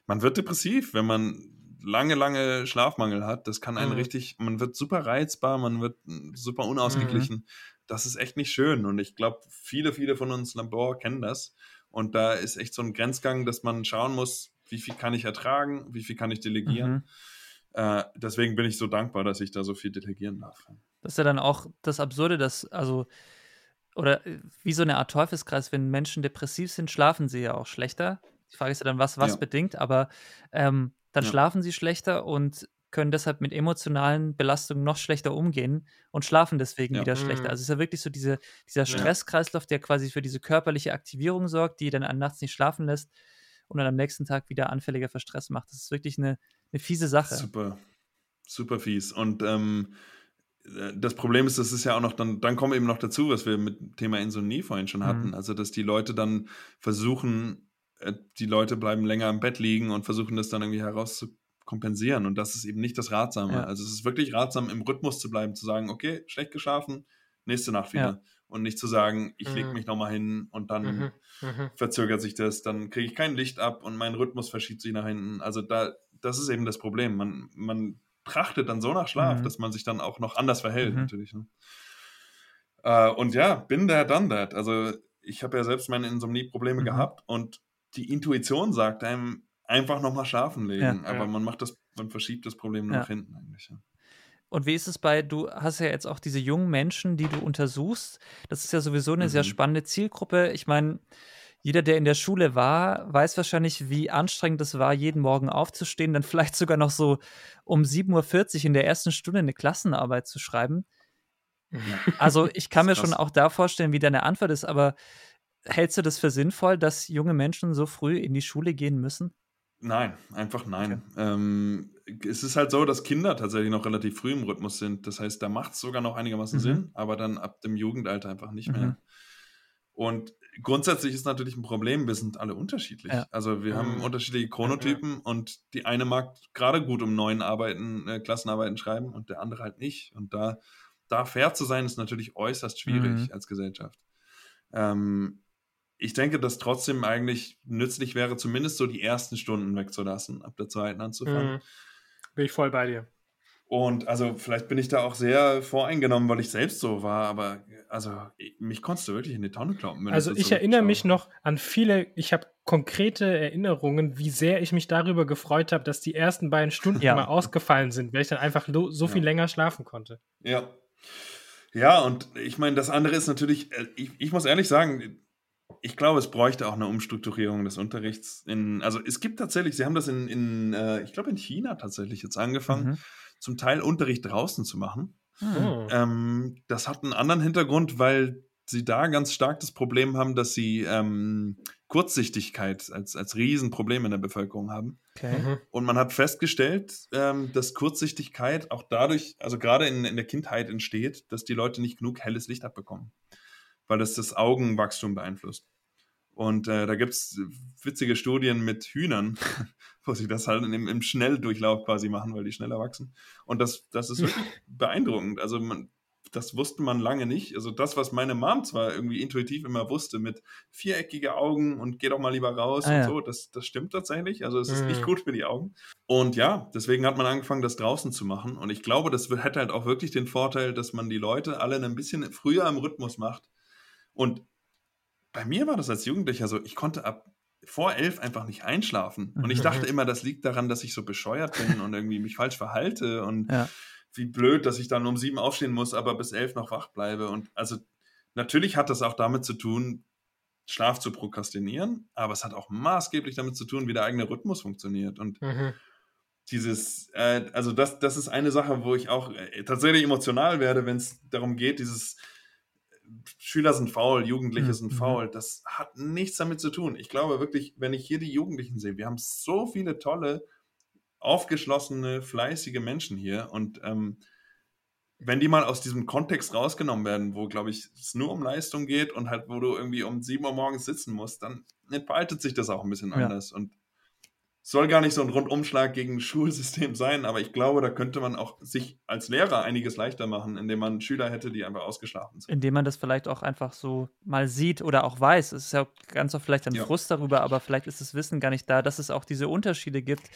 man wird depressiv, wenn man lange, lange Schlafmangel hat. Das kann einen mhm. richtig, man wird super reizbar, man wird super unausgeglichen. Mhm das ist echt nicht schön. Und ich glaube, viele, viele von uns Labor kennen das. Und da ist echt so ein Grenzgang, dass man schauen muss, wie viel kann ich ertragen, wie viel kann ich delegieren. Mhm. Äh, deswegen bin ich so dankbar, dass ich da so viel delegieren darf. Das ist ja dann auch das Absurde, dass, also, oder äh, wie so eine Art Teufelskreis, wenn Menschen depressiv sind, schlafen sie ja auch schlechter. Die Frage ist ja dann, was was ja. bedingt, aber ähm, dann ja. schlafen sie schlechter und können deshalb mit emotionalen Belastungen noch schlechter umgehen und schlafen deswegen ja. wieder schlechter. Mhm. Also es ist ja wirklich so diese, dieser Stresskreislauf, der quasi für diese körperliche Aktivierung sorgt, die dann nachts nicht schlafen lässt und dann am nächsten Tag wieder anfälliger für Stress macht. Das ist wirklich eine, eine fiese Sache. Super, super fies. Und ähm, äh, das Problem ist, das ist ja auch noch, dann, dann kommen eben noch dazu, was wir mit dem Thema Insomnie vorhin schon hatten, mhm. also dass die Leute dann versuchen, die Leute bleiben länger im Bett liegen und versuchen das dann irgendwie herauszukommen kompensieren. Und das ist eben nicht das Ratsame. Ja. Also es ist wirklich ratsam, im Rhythmus zu bleiben, zu sagen, okay, schlecht geschlafen, nächste Nacht wieder. Ja. Und nicht zu sagen, ich mhm. lege mich nochmal hin und dann mhm. Mhm. verzögert sich das, dann kriege ich kein Licht ab und mein Rhythmus verschiebt sich nach hinten. Also da, das ist eben das Problem. Man, man trachtet dann so nach Schlaf, mhm. dass man sich dann auch noch anders verhält, mhm. natürlich. Ne? Äh, und ja, bin there, done that. Also ich habe ja selbst meine Insomnie-Probleme mhm. gehabt und die Intuition sagt einem, einfach nochmal schlafen legen. Ja, Aber ja. man macht das, man verschiebt das Problem ja. nach hinten eigentlich. Und wie ist es bei, du hast ja jetzt auch diese jungen Menschen, die du untersuchst. Das ist ja sowieso eine mhm. sehr spannende Zielgruppe. Ich meine, jeder, der in der Schule war, weiß wahrscheinlich, wie anstrengend es war, jeden Morgen aufzustehen, dann vielleicht sogar noch so um 7.40 Uhr in der ersten Stunde eine Klassenarbeit zu schreiben. Also ich kann mir schon auch da vorstellen, wie deine Antwort ist, aber hältst du das für sinnvoll, dass junge Menschen so früh in die Schule gehen müssen? Nein, einfach nein. Okay. Ähm, es ist halt so, dass Kinder tatsächlich noch relativ früh im Rhythmus sind. Das heißt, da macht es sogar noch einigermaßen mhm. Sinn, aber dann ab dem Jugendalter einfach nicht mhm. mehr. Und grundsätzlich ist natürlich ein Problem, wir sind alle unterschiedlich. Ja. Also wir mhm. haben unterschiedliche Chronotypen ja. und die eine mag gerade gut um neun Arbeiten, äh, Klassenarbeiten schreiben und der andere halt nicht. Und da, da fair zu sein, ist natürlich äußerst schwierig mhm. als Gesellschaft. Ähm, ich denke, dass trotzdem eigentlich nützlich wäre, zumindest so die ersten Stunden wegzulassen, ab der zweiten anzufangen. Mhm. Bin ich voll bei dir. Und also vielleicht bin ich da auch sehr voreingenommen, weil ich selbst so war, aber also mich konntest du wirklich in die Tonne kloppen. Also ich so erinnere mich noch an viele, ich habe konkrete Erinnerungen, wie sehr ich mich darüber gefreut habe, dass die ersten beiden Stunden ja. mal ausgefallen sind, weil ich dann einfach so viel ja. länger schlafen konnte. Ja. Ja, und ich meine, das andere ist natürlich, äh, ich, ich muss ehrlich sagen, ich glaube, es bräuchte auch eine Umstrukturierung des Unterrichts. In, also es gibt tatsächlich, sie haben das in, in äh, ich glaube in China tatsächlich jetzt angefangen. Mhm zum Teil Unterricht draußen zu machen. Mhm. Ähm, das hat einen anderen Hintergrund, weil sie da ganz stark das Problem haben, dass sie ähm, Kurzsichtigkeit als, als Riesenproblem in der Bevölkerung haben. Okay. Mhm. Und man hat festgestellt, ähm, dass Kurzsichtigkeit auch dadurch, also gerade in, in der Kindheit entsteht, dass die Leute nicht genug helles Licht abbekommen, weil das das Augenwachstum beeinflusst. Und äh, da gibt es witzige Studien mit Hühnern, wo sie das halt im, im, Schnelldurchlauf quasi machen, weil die schneller wachsen. Und das, das ist wirklich beeindruckend. Also man, das wusste man lange nicht. Also das, was meine Mom zwar irgendwie intuitiv immer wusste, mit viereckige Augen und geh doch mal lieber raus ah, und ja. so, das, das stimmt tatsächlich. Also es ist mhm. nicht gut für die Augen. Und ja, deswegen hat man angefangen, das draußen zu machen. Und ich glaube, das hätte halt auch wirklich den Vorteil, dass man die Leute alle ein bisschen früher im Rhythmus macht. Und bei mir war das als Jugendlicher so, ich konnte ab vor elf einfach nicht einschlafen. Und ich mhm. dachte immer, das liegt daran, dass ich so bescheuert bin und irgendwie mich falsch verhalte und ja. wie blöd, dass ich dann um sieben aufstehen muss, aber bis elf noch wach bleibe. Und also natürlich hat das auch damit zu tun, Schlaf zu prokrastinieren, aber es hat auch maßgeblich damit zu tun, wie der eigene Rhythmus funktioniert. Und mhm. dieses, äh, also das, das ist eine Sache, wo ich auch äh, tatsächlich emotional werde, wenn es darum geht, dieses Schüler sind faul, Jugendliche mhm. sind mhm. faul. Das hat nichts damit zu tun. Ich glaube wirklich, wenn ich hier die Jugendlichen sehe, wir haben so viele tolle, aufgeschlossene, fleißige Menschen hier und ähm, wenn die mal aus diesem Kontext rausgenommen werden, wo, glaube ich, es nur um Leistung geht und halt, wo du irgendwie um sieben Uhr morgens sitzen musst, dann entfaltet sich das auch ein bisschen ja. anders. Und soll gar nicht so ein Rundumschlag gegen das Schulsystem sein, aber ich glaube, da könnte man auch sich als Lehrer einiges leichter machen, indem man Schüler hätte, die einfach ausgeschlafen sind. Indem man das vielleicht auch einfach so mal sieht oder auch weiß. Es ist ja ganz oft vielleicht ein ja. Frust darüber, aber vielleicht ist das Wissen gar nicht da, dass es auch diese Unterschiede gibt.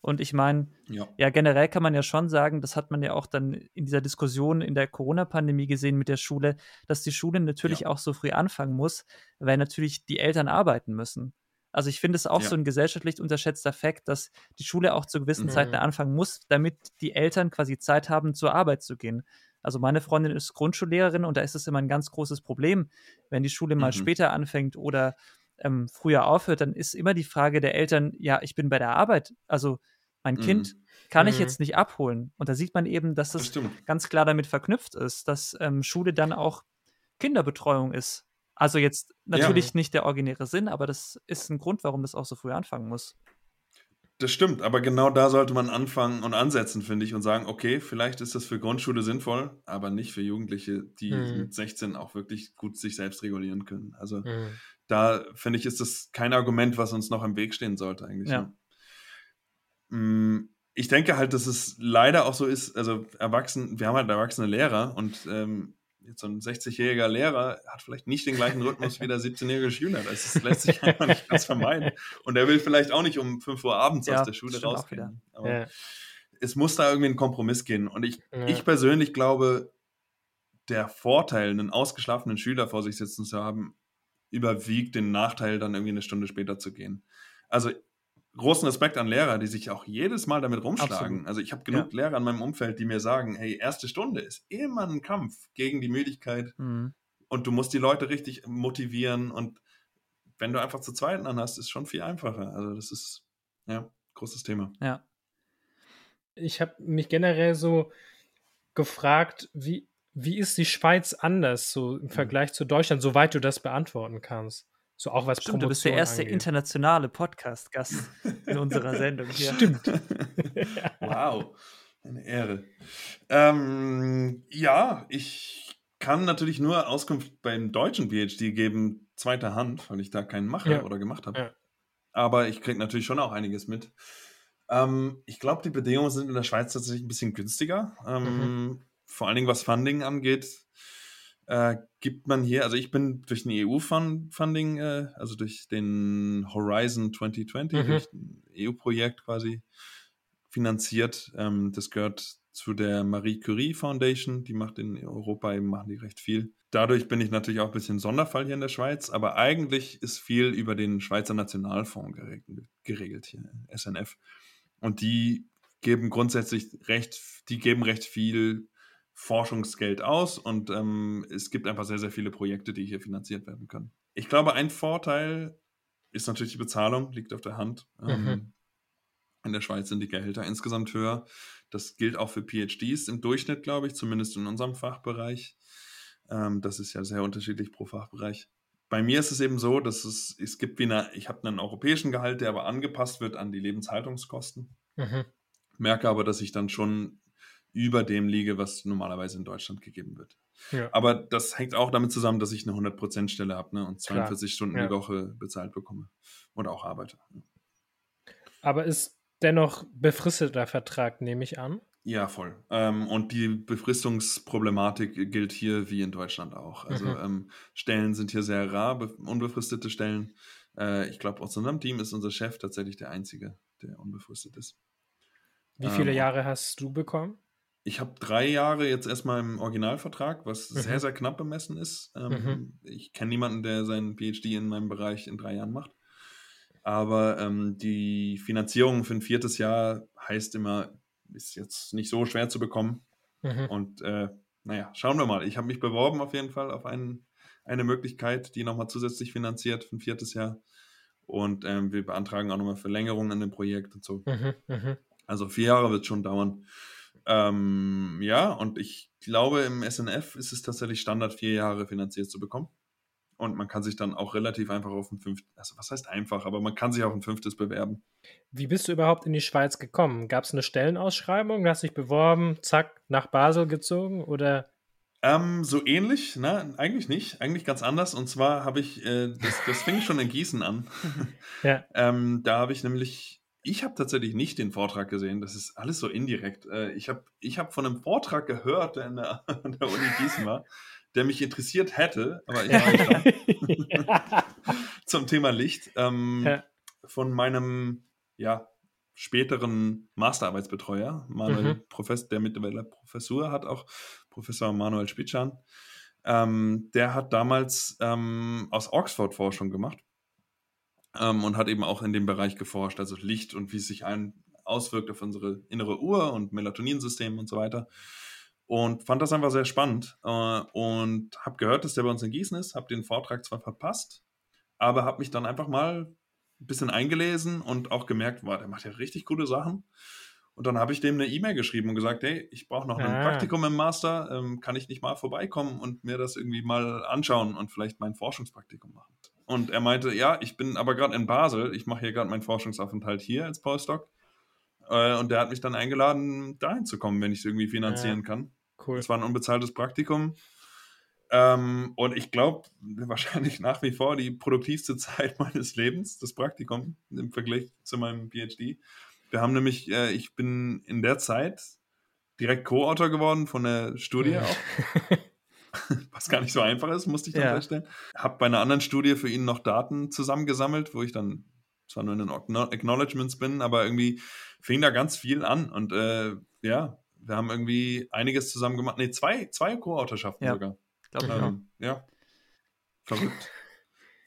Und ich meine, ja. ja. generell kann man ja schon sagen, das hat man ja auch dann in dieser Diskussion in der Corona-Pandemie gesehen mit der Schule, dass die Schule natürlich ja. auch so früh anfangen muss, weil natürlich die Eltern arbeiten müssen. Also ich finde es auch ja. so ein gesellschaftlich unterschätzter Fakt, dass die Schule auch zu gewissen mhm. Zeiten anfangen muss, damit die Eltern quasi Zeit haben, zur Arbeit zu gehen. Also meine Freundin ist Grundschullehrerin und da ist es immer ein ganz großes Problem, wenn die Schule mal mhm. später anfängt oder ähm, früher aufhört, dann ist immer die Frage der Eltern, ja, ich bin bei der Arbeit, also mein mhm. Kind kann ich mhm. jetzt nicht abholen. Und da sieht man eben, dass das, das ganz klar damit verknüpft ist, dass ähm, Schule dann auch Kinderbetreuung ist. Also jetzt natürlich ja. nicht der originäre Sinn, aber das ist ein Grund, warum das auch so früh anfangen muss. Das stimmt, aber genau da sollte man anfangen und ansetzen, finde ich, und sagen, okay, vielleicht ist das für Grundschule sinnvoll, aber nicht für Jugendliche, die mhm. mit 16 auch wirklich gut sich selbst regulieren können. Also mhm. da finde ich, ist das kein Argument, was uns noch im Weg stehen sollte eigentlich. Ja. Ne? Mm, ich denke halt, dass es leider auch so ist, also erwachsen, wir haben halt erwachsene Lehrer und ähm, jetzt so ein 60-jähriger Lehrer hat vielleicht nicht den gleichen Rhythmus wie der 17-jährige Schüler. Das lässt sich einfach nicht ganz vermeiden. Und er will vielleicht auch nicht um 5 Uhr abends ja, aus der Schule rausgehen. Aber ja. es muss da irgendwie ein Kompromiss gehen. Und ich, ja. ich persönlich glaube, der Vorteil, einen ausgeschlafenen Schüler vor sich sitzen zu haben, überwiegt den Nachteil, dann irgendwie eine Stunde später zu gehen. Also großen Respekt an Lehrer, die sich auch jedes Mal damit rumschlagen. Absolut. Also ich habe genug ja. Lehrer in meinem Umfeld, die mir sagen, hey, erste Stunde ist immer ein Kampf gegen die Müdigkeit mhm. und du musst die Leute richtig motivieren und wenn du einfach zu zweit dann hast, ist schon viel einfacher. Also das ist ja großes Thema. Ja. Ich habe mich generell so gefragt, wie wie ist die Schweiz anders so im mhm. Vergleich mhm. zu Deutschland, soweit du das beantworten kannst? So auch was Stimmt, Promotion du bist der erste angeht. internationale Podcast-Gast in unserer Sendung hier. Stimmt. wow, eine Ehre. Ähm, ja, ich kann natürlich nur Auskunft beim deutschen PhD geben, zweiter Hand, weil ich da keinen mache ja. oder gemacht habe. Ja. Aber ich kriege natürlich schon auch einiges mit. Ähm, ich glaube, die Bedingungen sind in der Schweiz tatsächlich ein bisschen günstiger. Ähm, mhm. Vor allen Dingen, was Funding angeht, äh, gibt man hier, also ich bin durch ein EU-Funding, äh, also durch den Horizon 2020, mhm. durch ein EU-Projekt quasi finanziert. Ähm, das gehört zu der Marie Curie Foundation, die macht in Europa eben machen die recht viel. Dadurch bin ich natürlich auch ein bisschen Sonderfall hier in der Schweiz, aber eigentlich ist viel über den Schweizer Nationalfonds geregelt, geregelt hier, SNF. Und die geben grundsätzlich recht, die geben recht viel Forschungsgeld aus und ähm, es gibt einfach sehr, sehr viele Projekte, die hier finanziert werden können. Ich glaube, ein Vorteil ist natürlich die Bezahlung, liegt auf der Hand. Ähm, mhm. In der Schweiz sind die Gehälter insgesamt höher. Das gilt auch für PhDs im Durchschnitt, glaube ich, zumindest in unserem Fachbereich. Ähm, das ist ja sehr unterschiedlich pro Fachbereich. Bei mir ist es eben so, dass es, es gibt wie eine, ich habe einen europäischen Gehalt, der aber angepasst wird an die Lebenshaltungskosten. Mhm. Merke aber, dass ich dann schon über dem liege, was normalerweise in Deutschland gegeben wird. Ja. Aber das hängt auch damit zusammen, dass ich eine 100%-Stelle habe ne, und 42 Klar. Stunden ja. die Woche bezahlt bekomme und auch arbeite. Aber ist dennoch befristeter Vertrag, nehme ich an. Ja, voll. Ähm, und die Befristungsproblematik gilt hier wie in Deutschland auch. Also mhm. ähm, Stellen sind hier sehr rar, unbefristete Stellen. Äh, ich glaube, aus unserem Team ist unser Chef tatsächlich der Einzige, der unbefristet ist. Wie viele ähm, Jahre hast du bekommen? Ich habe drei Jahre jetzt erstmal im Originalvertrag, was mhm. sehr, sehr knapp bemessen ist. Ähm, mhm. Ich kenne niemanden, der seinen PhD in meinem Bereich in drei Jahren macht. Aber ähm, die Finanzierung für ein viertes Jahr heißt immer, ist jetzt nicht so schwer zu bekommen. Mhm. Und äh, naja, schauen wir mal. Ich habe mich beworben auf jeden Fall auf einen, eine Möglichkeit, die nochmal zusätzlich finanziert für ein viertes Jahr. Und ähm, wir beantragen auch nochmal Verlängerungen an dem Projekt und so. Mhm, mh. Also vier Jahre wird es schon dauern. Ähm, ja, und ich glaube, im SNF ist es tatsächlich Standard, vier Jahre finanziert zu bekommen. Und man kann sich dann auch relativ einfach auf ein fünftes, also was heißt einfach, aber man kann sich auf ein fünftes bewerben. Wie bist du überhaupt in die Schweiz gekommen? Gab es eine Stellenausschreibung? Hast dich beworben, zack, nach Basel gezogen oder? Ähm, so ähnlich, ne? Eigentlich nicht, eigentlich ganz anders. Und zwar habe ich, äh, das, das fing schon in Gießen an. ja. ähm, da habe ich nämlich, ich habe tatsächlich nicht den Vortrag gesehen. Das ist alles so indirekt. Äh, ich habe ich hab von einem Vortrag gehört, der in der, in der Uni Gießen war der mich interessiert hätte, aber ich war nicht da. Zum Thema Licht. Ähm, ja. Von meinem ja, späteren Masterarbeitsbetreuer, Manuel mhm. Professor, der mittlerweile Professur hat, auch Professor Manuel Spitschan. Ähm, der hat damals ähm, aus Oxford Forschung gemacht ähm, und hat eben auch in dem Bereich geforscht, also Licht und wie es sich ein auswirkt auf unsere innere Uhr und Melatoninsystem und so weiter und fand das einfach sehr spannend äh, und habe gehört, dass der bei uns in Gießen ist, habe den Vortrag zwar verpasst, aber habe mich dann einfach mal ein bisschen eingelesen und auch gemerkt, wow, der macht ja richtig coole Sachen. Und dann habe ich dem eine E-Mail geschrieben und gesagt, hey, ich brauche noch ein ah. Praktikum im Master, ähm, kann ich nicht mal vorbeikommen und mir das irgendwie mal anschauen und vielleicht mein Forschungspraktikum machen. Und er meinte, ja, ich bin aber gerade in Basel, ich mache hier gerade meinen Forschungsaufenthalt hier als Postdoc. Äh, und der hat mich dann eingeladen, dahin zu kommen, wenn ich es irgendwie finanzieren ja. kann. Cool. Es war ein unbezahltes Praktikum. Ähm, und ich glaube, wahrscheinlich nach wie vor die produktivste Zeit meines Lebens, das Praktikum im Vergleich zu meinem PhD. Wir haben nämlich, äh, ich bin in der Zeit direkt Co-Autor geworden von der Studie auch. Was gar nicht so einfach ist, musste ich dann ja. feststellen. Habe bei einer anderen Studie für ihn noch Daten zusammengesammelt, wo ich dann zwar nur in den Acknowledgements bin, aber irgendwie fing da ganz viel an. Und äh, ja, wir haben irgendwie einiges zusammen gemacht. Ne, zwei, zwei Co-Autorschaften ja. sogar. Glaub, ähm, ja. Verrückt.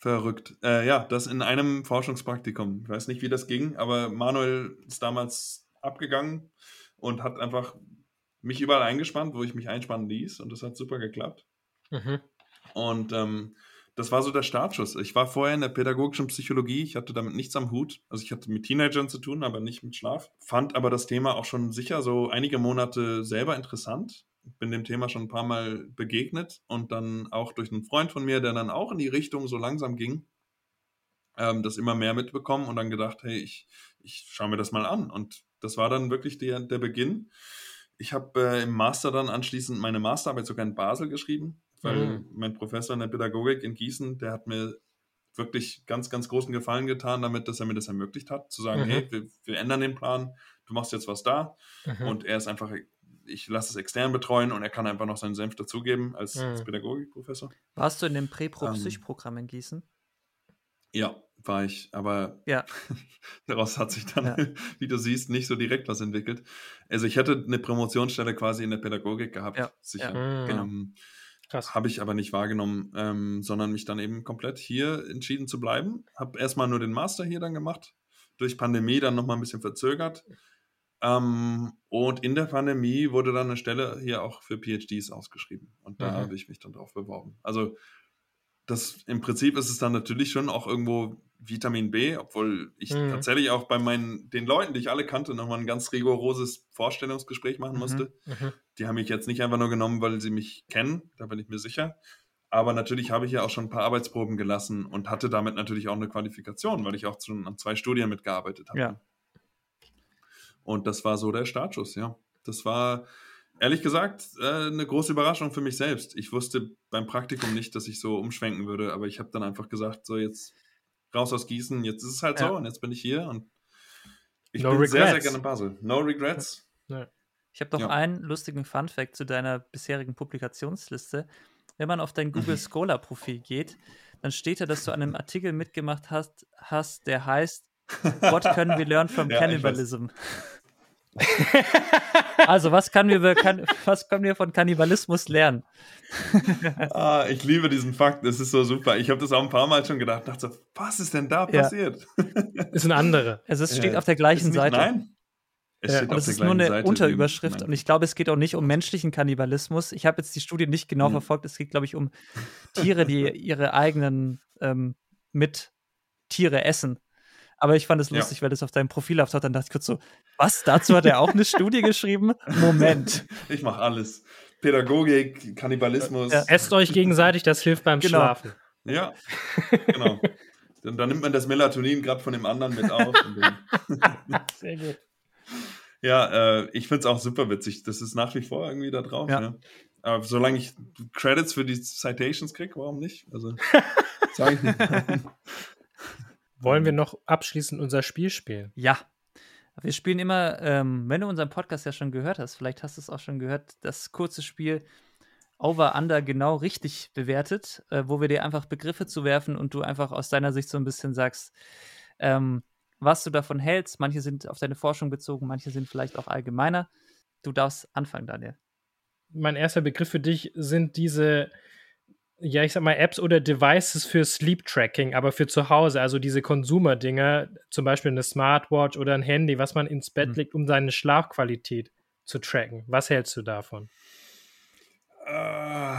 Verrückt. Äh, ja, das in einem Forschungspraktikum. Ich weiß nicht, wie das ging, aber Manuel ist damals abgegangen und hat einfach mich überall eingespannt, wo ich mich einspannen ließ. Und das hat super geklappt. Mhm. Und ähm, das war so der Startschuss. Ich war vorher in der pädagogischen Psychologie, ich hatte damit nichts am Hut. Also ich hatte mit Teenagern zu tun, aber nicht mit Schlaf. Fand aber das Thema auch schon sicher so einige Monate selber interessant. Bin dem Thema schon ein paar Mal begegnet und dann auch durch einen Freund von mir, der dann auch in die Richtung so langsam ging, ähm, das immer mehr mitbekommen und dann gedacht, hey, ich, ich schaue mir das mal an. Und das war dann wirklich der, der Beginn. Ich habe äh, im Master dann anschließend meine Masterarbeit sogar in Basel geschrieben, weil Mhm. mein Professor in der Pädagogik in Gießen, der hat mir wirklich ganz, ganz großen Gefallen getan, damit, dass er mir das ermöglicht hat, zu sagen, Mhm. hey, wir, wir ändern den Plan, du machst jetzt was da Mhm. und er ist einfach, ich lasse es extern betreuen und er kann einfach noch seinen Senf dazugeben als, als Mhm. Pädagogikprofessor. Warst du in dem Ähm. Prä-Pro-Psych-Programm in Gießen? Ja, war ich, aber Ja. daraus hat sich dann, Ja. wie du siehst, nicht so direkt was entwickelt. Also ich hätte eine Promotionsstelle quasi in der Pädagogik gehabt, Ja, sicher. ja, genau. Ähm. Habe ich aber nicht wahrgenommen, ähm, sondern mich dann eben komplett hier entschieden zu bleiben. Habe erstmal nur den Master hier dann gemacht, durch Pandemie dann nochmal ein bisschen verzögert. Ähm, und in der Pandemie wurde dann eine Stelle hier auch für PhDs ausgeschrieben. Und da Mhm. habe ich mich dann drauf beworben. Also das im Prinzip ist es dann natürlich schon auch irgendwo Vitamin B, obwohl ich Mhm. tatsächlich auch bei meinen, den Leuten, die ich alle kannte, nochmal ein ganz rigoroses Vorstellungsgespräch machen Mhm. musste. Mhm. Die haben mich jetzt nicht einfach nur genommen, weil sie mich kennen, da bin ich mir sicher. Aber natürlich habe ich ja auch schon ein paar Arbeitsproben gelassen und hatte damit natürlich auch eine Qualifikation, weil ich auch schon an zwei Studien mitgearbeitet habe. Ja. Und das war so der Startschuss, ja. Das war ehrlich gesagt äh, eine große Überraschung für mich selbst. Ich wusste beim Praktikum nicht, dass ich so umschwenken würde, aber ich habe dann einfach gesagt, so jetzt raus aus Gießen, jetzt ist es halt Ja. so und jetzt bin ich hier und ich No bin sehr, sehr regrets. gerne in Basel. No regrets. Ich habe noch Ja. einen lustigen Fun-Fact zu deiner bisherigen Publikationsliste. Wenn man auf dein Mhm. Google Scholar-Profil geht, dann steht da, dass du an einem Artikel mitgemacht hast, hast der heißt What can we learn from Ja, ich cannibalism? also, was, kann wir, kann, was können wir von Kannibalismus lernen? Ah, ich liebe diesen Fakt, das ist so super. Ich habe das auch ein paar Mal schon gedacht, dachte so, was ist denn da Ja. passiert? Ist ein anderer. Also, es steht Ja, auf der gleichen Ist nicht- Seite. Nein. Es Ja, auf es ist nur eine Seite Unterüberschrift und ich glaube, es geht auch nicht um menschlichen Kannibalismus. Ich habe jetzt die Studie nicht genau Hm. verfolgt. Es geht, glaube ich, um Tiere, die ihre eigenen ähm, mit Tiere essen. Aber ich fand es Ja. lustig, weil das auf deinem Profil auftaucht. Dann dachte ich kurz so, was? Dazu hat er auch eine Studie geschrieben? Moment. Ich mache alles. Pädagogik, Kannibalismus. Ja. Esst euch gegenseitig, das hilft beim Genau. Schlafen. Ja, genau. Dann, dann nimmt man das Melatonin gerade von dem anderen mit auf. Sehr gut. ja, äh, ich finde es auch super witzig. Das ist nach wie vor irgendwie da drauf. Ja. Ja. Aber solange ich Credits für die Citations kriege, warum nicht? Also, sage ich nicht. Wollen wir noch abschließend unser Spiel spielen? Ja. Wir spielen immer, ähm, wenn du unseren Podcast ja schon gehört hast, vielleicht hast du es auch schon gehört, das kurze Spiel Over Under genau richtig bewertet, äh, wo wir dir einfach Begriffe zuwerfen und du einfach aus deiner Sicht so ein bisschen sagst, ähm, was du davon hältst. Manche sind auf deine Forschung bezogen, manche sind vielleicht auch allgemeiner. Du darfst anfangen, Daniel. Mein erster Begriff für dich sind diese, ja, ich sag mal, Apps oder Devices für Sleep Tracking, aber für zu Hause, also diese Consumer-Dinger, zum Beispiel eine Smartwatch oder ein Handy, was man ins Bett Mhm. legt, um seine Schlafqualität zu tracken. Was hältst du davon? Äh,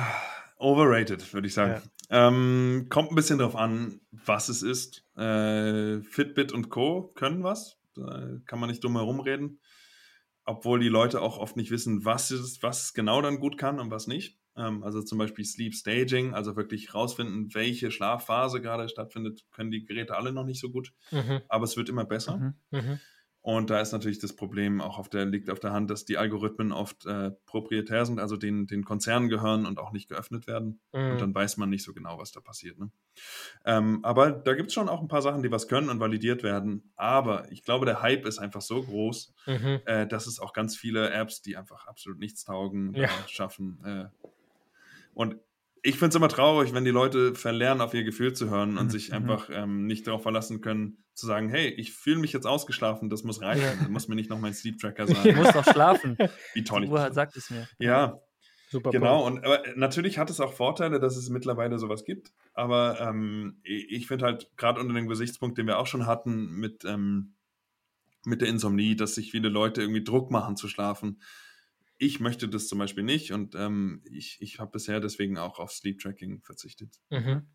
overrated, würde ich sagen. Ähm, kommt ein bisschen drauf an, was es ist. Äh, Fitbit und Co. können was. Da kann man nicht drum herum reden. Obwohl die Leute auch oft nicht wissen, was es, was genau dann gut kann und was nicht. Ähm, also zum Beispiel Sleep Staging, also wirklich rausfinden, welche Schlafphase gerade stattfindet, können die Geräte alle noch nicht so gut. Mhm. Aber es wird immer besser. Mhm. Mhm. Und da ist natürlich das Problem auch auf der, liegt auf der Hand, dass die Algorithmen oft äh, proprietär sind, also den, den Konzernen gehören und auch nicht geöffnet werden. Und Mhm. dann weiß man nicht so genau, was da passiert. Ne? Ähm, aber da gibt es schon auch ein paar Sachen, die was können und validiert werden. Aber ich glaube, der Hype ist einfach so groß, Mhm. äh, dass es auch ganz viele Apps, die einfach absolut nichts taugen, Ja. schaffen. Äh. Und ich finde es immer traurig, wenn die Leute verlernen, auf ihr Gefühl zu hören und Mhm, sich mhm. einfach ähm, nicht darauf verlassen können, zu sagen, hey, ich fühle mich jetzt ausgeschlafen, das muss reichen. Ja. Du musst mir nicht noch mein Sleep Tracker Du sagen, musst doch schlafen. wie toll Die ich Uhr bin. sagt es mir. Ja, Super Genau, und aber natürlich hat es auch Vorteile, dass es mittlerweile sowas gibt. Aber ähm, ich ich finde halt gerade unter dem Gesichtspunkt, den wir auch schon hatten mit, ähm, mit der Insomnie, dass sich viele Leute irgendwie Druck machen zu schlafen. Ich möchte das zum Beispiel nicht und ähm, ich, ich habe bisher deswegen auch auf Sleep Tracking verzichtet. Mhm.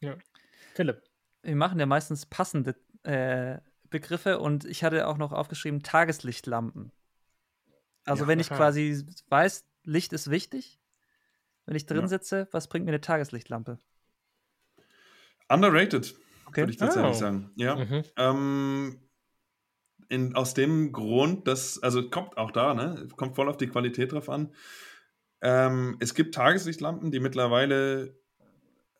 Ja. Philipp. Wir machen ja meistens passende äh, Begriffe und ich hatte auch noch aufgeschrieben Tageslichtlampen. Also Ja, wenn ich quasi weiß, Licht ist wichtig, wenn ich drin Ja. sitze, was bringt mir eine Tageslichtlampe? Underrated, Okay. würde ich tatsächlich Oh. sagen. Ja. Mhm. Ähm, in, aus dem Grund, dass, also kommt auch da, ne? Kommt voll auf die Qualität drauf an. Ähm, es gibt Tageslichtlampen, die mittlerweile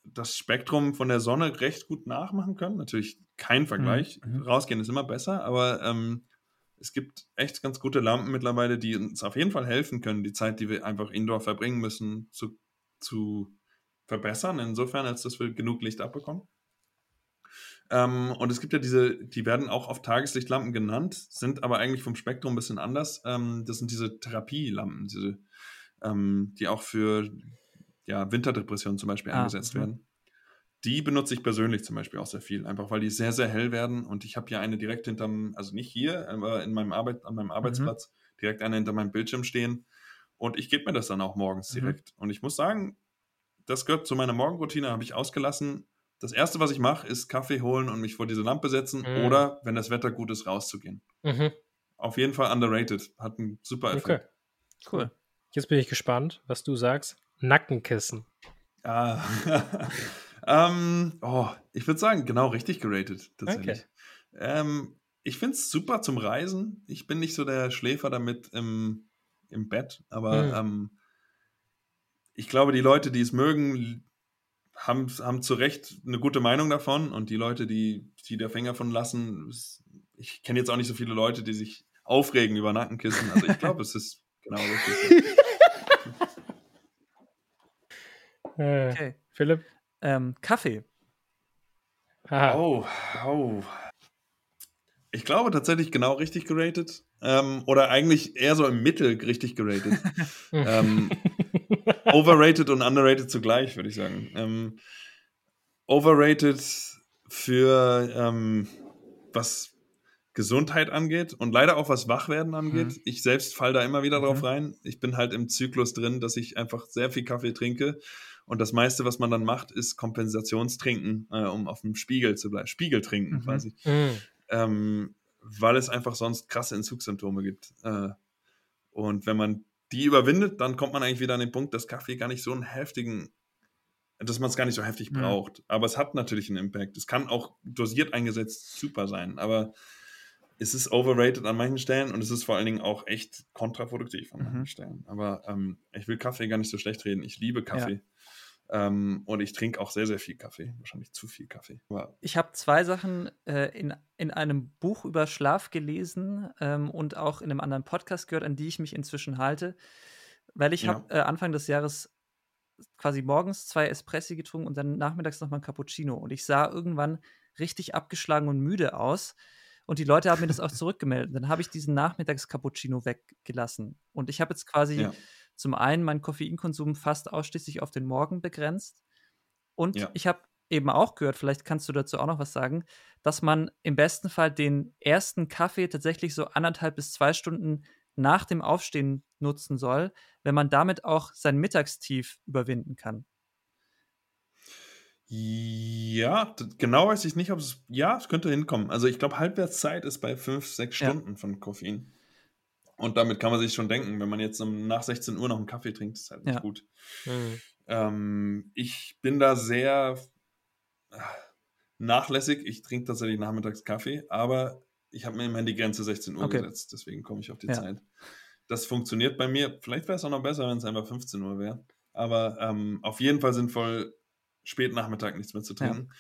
das Spektrum von der Sonne recht gut nachmachen können. Natürlich kein Vergleich. Mhm. Rausgehen ist immer besser, aber ähm, es gibt echt ganz gute Lampen mittlerweile, die uns auf jeden Fall helfen können, die Zeit, die wir einfach indoor verbringen müssen, zu, zu verbessern, insofern, als dass wir genug Licht abbekommen. Ähm, und es gibt ja diese, die werden auch oft Tageslichtlampen genannt, sind aber eigentlich vom Spektrum ein bisschen anders. Ähm, das sind diese Therapielampen, diese, ähm, die auch für ja, Winterdepressionen zum Beispiel Ah, eingesetzt mhm. werden. Die benutze ich persönlich zum Beispiel auch sehr viel, einfach weil die sehr, sehr hell werden. Und ich habe ja eine direkt hinterm, also nicht hier, aber in meinem Arbeit, an Mhm. meinem Arbeitsplatz, direkt eine hinter meinem Bildschirm stehen. Und ich gebe mir das dann auch morgens Mhm. direkt. Und ich muss sagen, das gehört zu meiner Morgenroutine, habe ich ausgelassen. Das erste, was ich mache, ist Kaffee holen und mich vor diese Lampe setzen Mhm. oder, wenn das Wetter gut ist, rauszugehen. Mhm. Auf jeden Fall underrated. Hat einen super Effekt. Okay. Cool. Jetzt bin ich gespannt, was du sagst. Nackenkissen. Ah. ähm, oh, ich würde sagen, genau richtig geratet, tatsächlich. Ähm, ich finde es super zum Reisen. Ich bin nicht so der Schläfer damit im, im Bett, aber Mhm. ähm, ich glaube, die Leute, die es mögen, haben, haben zu Recht eine gute Meinung davon und die Leute, die, die der Finger von lassen, ich kenne jetzt auch nicht so viele Leute, die sich aufregen über Nackenkissen. Also ich glaube, es ist genau richtig. Äh, Okay. Philipp? Ähm, Kaffee. Haha. Oh, oh. Ich glaube tatsächlich genau richtig geratet. Ähm, oder eigentlich eher so im Mittel richtig geratet. ähm, overrated und underrated zugleich, würde ich sagen. Ähm, overrated für ähm, was Gesundheit angeht und leider auch was Wachwerden angeht. Mhm. Ich selbst fall da immer wieder drauf Mhm. rein. Ich bin halt im Zyklus drin, dass ich einfach sehr viel Kaffee trinke. Und das meiste, was man dann macht, ist Kompensationstrinken, äh, um auf dem Spiegel zu bleiben. Spiegel trinken Mhm. quasi. Mhm. Ähm, weil es einfach sonst krasse Entzugssymptome gibt. Äh, und wenn man die überwindet, dann kommt man eigentlich wieder an den Punkt, dass Kaffee gar nicht so einen heftigen, dass man es gar nicht so heftig Mhm. braucht. Aber es hat natürlich einen Impact. Es kann auch dosiert eingesetzt super sein, aber es ist overrated an manchen Stellen und es ist vor allen Dingen auch echt kontraproduktiv an manchen Mhm. Stellen. Aber ähm, ich will Kaffee gar nicht so schlecht reden. Ich liebe Kaffee. Ähm, und ich trinke auch sehr, sehr viel Kaffee. Wahrscheinlich zu viel Kaffee. Aber Ich habe zwei Sachen äh, in, in einem Buch über Schlaf gelesen ähm, und auch in einem anderen Podcast gehört, an die ich mich inzwischen halte. Weil ich Ja. habe äh, Anfang des Jahres quasi morgens zwei Espressi getrunken und dann nachmittags nochmal ein Cappuccino. Und ich sah irgendwann richtig abgeschlagen und müde aus. Und die Leute haben mir das auch zurückgemeldet. Dann habe ich diesen Nachmittags-Cappuccino weggelassen. Und ich habe jetzt quasi Ja. Zum einen meinen Koffeinkonsum fast ausschließlich auf den Morgen begrenzt. Und Ja. ich habe eben auch gehört, vielleicht kannst du dazu auch noch was sagen, dass man im besten Fall den ersten Kaffee tatsächlich so anderthalb bis zwei Stunden nach dem Aufstehen nutzen soll, wenn man damit auch sein Mittagstief überwinden kann. Ja, genau weiß ich nicht, ob es. Ja, es könnte hinkommen. Also ich glaube, Halbwertszeit ist bei 5, 6 Ja. Stunden von Koffein. Und damit kann man sich schon denken, wenn man jetzt um, nach 16 Uhr noch einen Kaffee trinkt, ist halt nicht Ja. gut. Mhm. Ähm, ich bin da sehr äh, nachlässig. Ich trinke tatsächlich nachmittags Kaffee, aber ich habe mir immerhin die Grenze 16 Uhr Okay. gesetzt. Deswegen komme ich auf die Ja. Zeit. Das funktioniert bei mir. Vielleicht wäre es auch noch besser, wenn es einfach 15 Uhr wäre. Aber ähm, auf jeden Fall sinnvoll, spät Nachmittag nichts mehr zu trinken.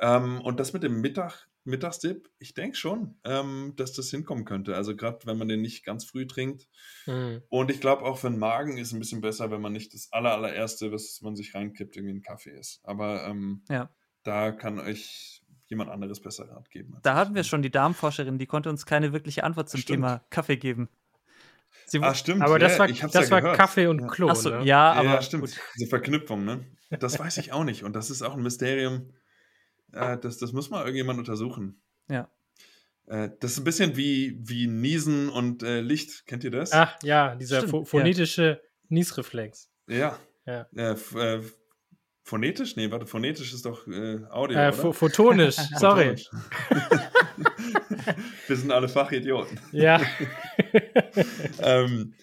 Ähm, und das mit dem Mittag, Mittagsdip, ich denke schon, ähm, dass das hinkommen könnte. Also gerade wenn man den nicht ganz früh trinkt. Mhm. Und ich glaube auch für den Magen ist es ein bisschen besser, wenn man nicht das aller, allererste, was man sich reinkippt, irgendwie ein Kaffee ist. Aber ähm, Ja. da kann euch jemand anderes besser Rat geben. Da ich. hatten wir schon die Darmforscherin, die konnte uns keine wirkliche Antwort zum Stimmt. Thema Kaffee geben. Sie Ah, stimmt. Aber das ja, war, das ja war gehört. Kaffee und Ja. Klo. Achso, ne? ja, Ja, aber stimmt. gut. Diese Verknüpfung, ne? Das weiß ich auch nicht. Und das ist auch ein Mysterium. Äh, das, das muss mal irgendjemand untersuchen. Ja. Äh, das ist ein bisschen wie, wie Niesen und äh, Licht. Kennt ihr das? Ach ja, dieser Stimmt, pho ja. phonetische Niesreflex. Ja. Ja. Äh, äh, phonetisch? Nee, warte, phonetisch ist doch äh, Audio. Äh, oder? pho photonisch, sorry. Photonisch. Wir sind alle Fachidioten. Ja. ähm,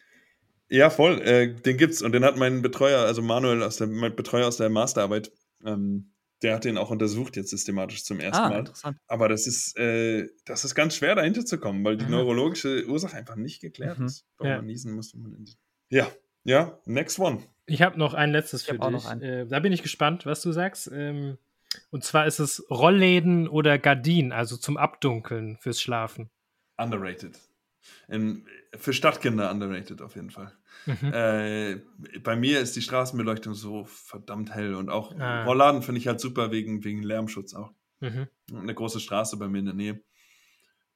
ja, voll. Äh, den gibt's und den hat mein Betreuer, also Manuel, aus der, mein Betreuer aus der Masterarbeit, ähm, der hat den auch untersucht jetzt systematisch zum ersten Ah, Mal. interessant. Aber das ist, äh, das ist ganz schwer dahinter zu kommen, weil die Mhm. neurologische Ursache einfach nicht geklärt Mhm. ist, warum Ja. man niesen muss. Wenn man in die ja, Ja, next one. Ich habe noch ein letztes für dich. Äh, da bin ich gespannt, was du sagst. Ähm, und zwar ist es Rollläden oder Gardinen, also zum Abdunkeln fürs Schlafen. Underrated. In, für Stadtkinder underrated auf jeden Fall. Mhm. Äh, bei mir ist die Straßenbeleuchtung so verdammt hell und auch ah. Rollladen finde ich halt super wegen, wegen Lärmschutz auch. Mhm. Eine große Straße bei mir in der Nähe.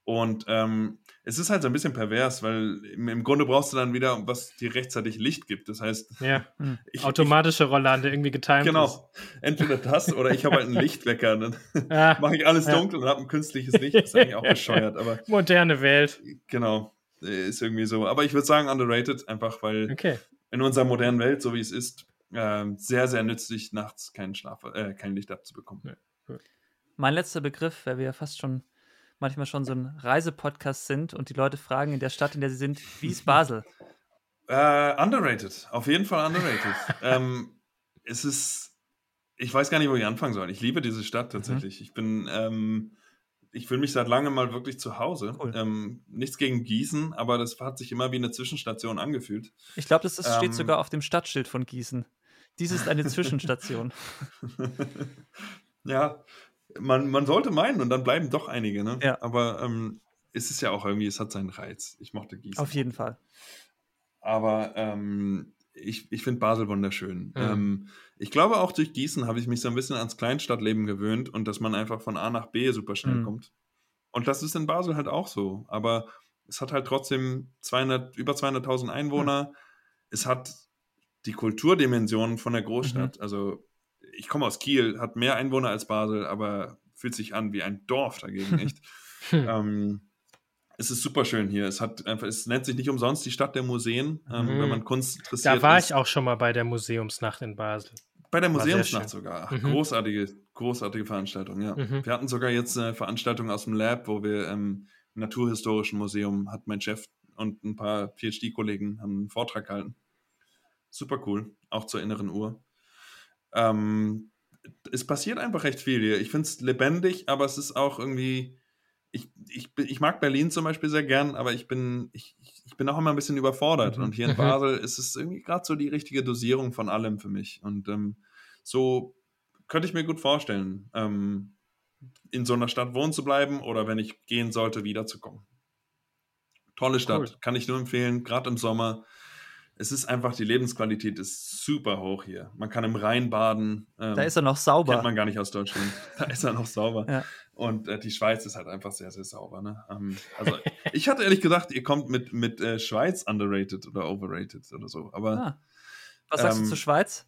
Und ähm, es ist halt so ein bisschen pervers, weil im, im, Grunde brauchst du dann wieder, was dir rechtzeitig Licht gibt. Das heißt, ja. Hm. ich, automatische Rollladen, der irgendwie getimed genau, ist. Genau. Entweder das oder ich habe halt einen Lichtwecker. Dann ah, mache ich alles dunkel ja. und habe ein künstliches Licht. Das ist eigentlich auch bescheuert. Aber, Moderne Welt. Genau. Ist irgendwie so. Aber ich würde sagen, underrated, einfach weil okay. in unserer modernen Welt, so wie es ist, äh, sehr, sehr nützlich, nachts keinen Schlaf, äh, kein Licht abzubekommen. Ja. Mein letzter Begriff, weil wir ja fast schon manchmal schon so ein Reisepodcast sind und die Leute fragen in der Stadt, in der sie sind, wie ist Basel? Äh, underrated, auf jeden Fall underrated. ähm, es ist, ich weiß gar nicht, wo ich anfangen soll. Ich liebe diese Stadt mhm. tatsächlich. Mhm. Ich bin, ähm, ich fühle mich seit langem mal wirklich zu Hause. Cool. Ähm, nichts gegen Gießen, aber das hat sich immer wie eine Zwischenstation angefühlt. Ich glaube, das ist, steht ähm. sogar auf dem Stadtschild von Gießen. Dies ist eine Zwischenstation. ja, man, man sollte meinen und dann bleiben doch einige, ne? Ja. Aber ähm, es ist ja auch irgendwie, es hat seinen Reiz. Ich mochte Gießen. Auf jeden Fall. Aber ähm, ich, ich finde Basel wunderschön. Mhm. Ähm, ich glaube, auch durch Gießen habe ich mich so ein bisschen ans Kleinstadtleben gewöhnt und dass man einfach von A nach B super schnell mhm. kommt. Und das ist in Basel halt auch so. Aber es hat halt trotzdem 200, über 200.000 Einwohner. Mhm. Es hat die Kulturdimension von der Großstadt. Mhm. Also ich komme aus Kiel, hat mehr Einwohner als Basel, aber fühlt sich an wie ein Dorf dagegen, echt. ähm, es ist super schön hier. Es hat einfach, es nennt sich nicht umsonst die Stadt der Museen, ähm, mhm. wenn man Kunst interessiert. Da war ist. ich auch schon mal bei der Museumsnacht in Basel. Bei der Museumsnacht sogar. Ach, mhm. Großartige, großartige Veranstaltung, ja. Mhm. Wir hatten sogar jetzt eine Veranstaltung aus dem Lab, wo wir im Naturhistorischen Museum hat mein Chef und ein paar PhD-Kollegen einen Vortrag gehalten. Super cool, auch zur inneren Uhr. Ähm, es passiert einfach recht viel hier. Ich finde es lebendig, aber es ist auch irgendwie. Ich, ich, ich mag Berlin zum Beispiel sehr gern, aber ich bin, ich, ich bin auch immer ein bisschen überfordert. Mhm. Und hier in mhm. Basel ist es irgendwie gerade so die richtige Dosierung von allem für mich. Und ähm, so könnte ich mir gut vorstellen, ähm, in so einer Stadt wohnen zu bleiben oder wenn ich gehen sollte, wiederzukommen. Tolle Stadt, cool. kann ich nur empfehlen, gerade im Sommer es ist einfach, die Lebensqualität ist super hoch hier. Man kann im Rhein baden. Ähm, da ist er noch sauber. Kennt man gar nicht aus Deutschland. Da ist er noch sauber. Ja. Und äh, die Schweiz ist halt einfach sehr, sehr sauber. Ne? Ähm, also ich hatte ehrlich gedacht, ihr kommt mit, mit äh, Schweiz underrated oder overrated oder so. Aber ah. was sagst ähm, du zur Schweiz?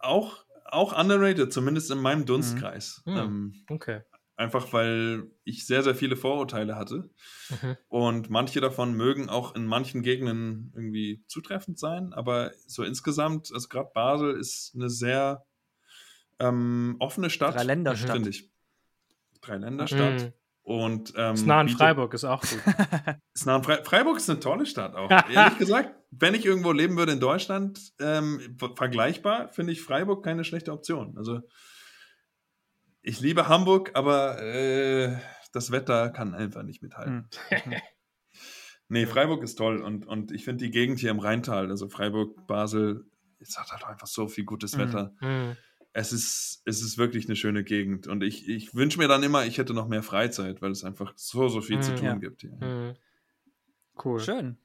Auch, auch underrated, zumindest in meinem Dunstkreis. Mhm. Mhm. okay. Einfach weil ich sehr, sehr viele Vorurteile hatte. Mhm. Und manche davon mögen auch in manchen Gegenden irgendwie zutreffend sein. Aber so insgesamt, also gerade Basel ist eine sehr ähm, offene Stadt. Dreiländerstadt. Finde ich. Dreiländerstadt. Mhm. Und, ähm, ist nah an Freiburg, ist auch gut. ist nah an Fre Freiburg ist eine tolle Stadt auch. Ehrlich gesagt, wenn ich irgendwo leben würde in Deutschland, ähm, vergleichbar, finde ich Freiburg keine schlechte Option. Also ich liebe Hamburg, aber äh, das Wetter kann einfach nicht mithalten. Hm. nee, Freiburg ist toll und, und ich finde die Gegend hier im Rheintal, also Freiburg, Basel, es hat halt einfach so viel gutes hm. Wetter. Mhm. Es ist, es ist wirklich eine schöne Gegend und ich, ich wünsche mir dann immer, ich hätte noch mehr Freizeit, weil es einfach so, so viel mhm, zu tun ja. gibt hier. Mhm. Cool. Schön.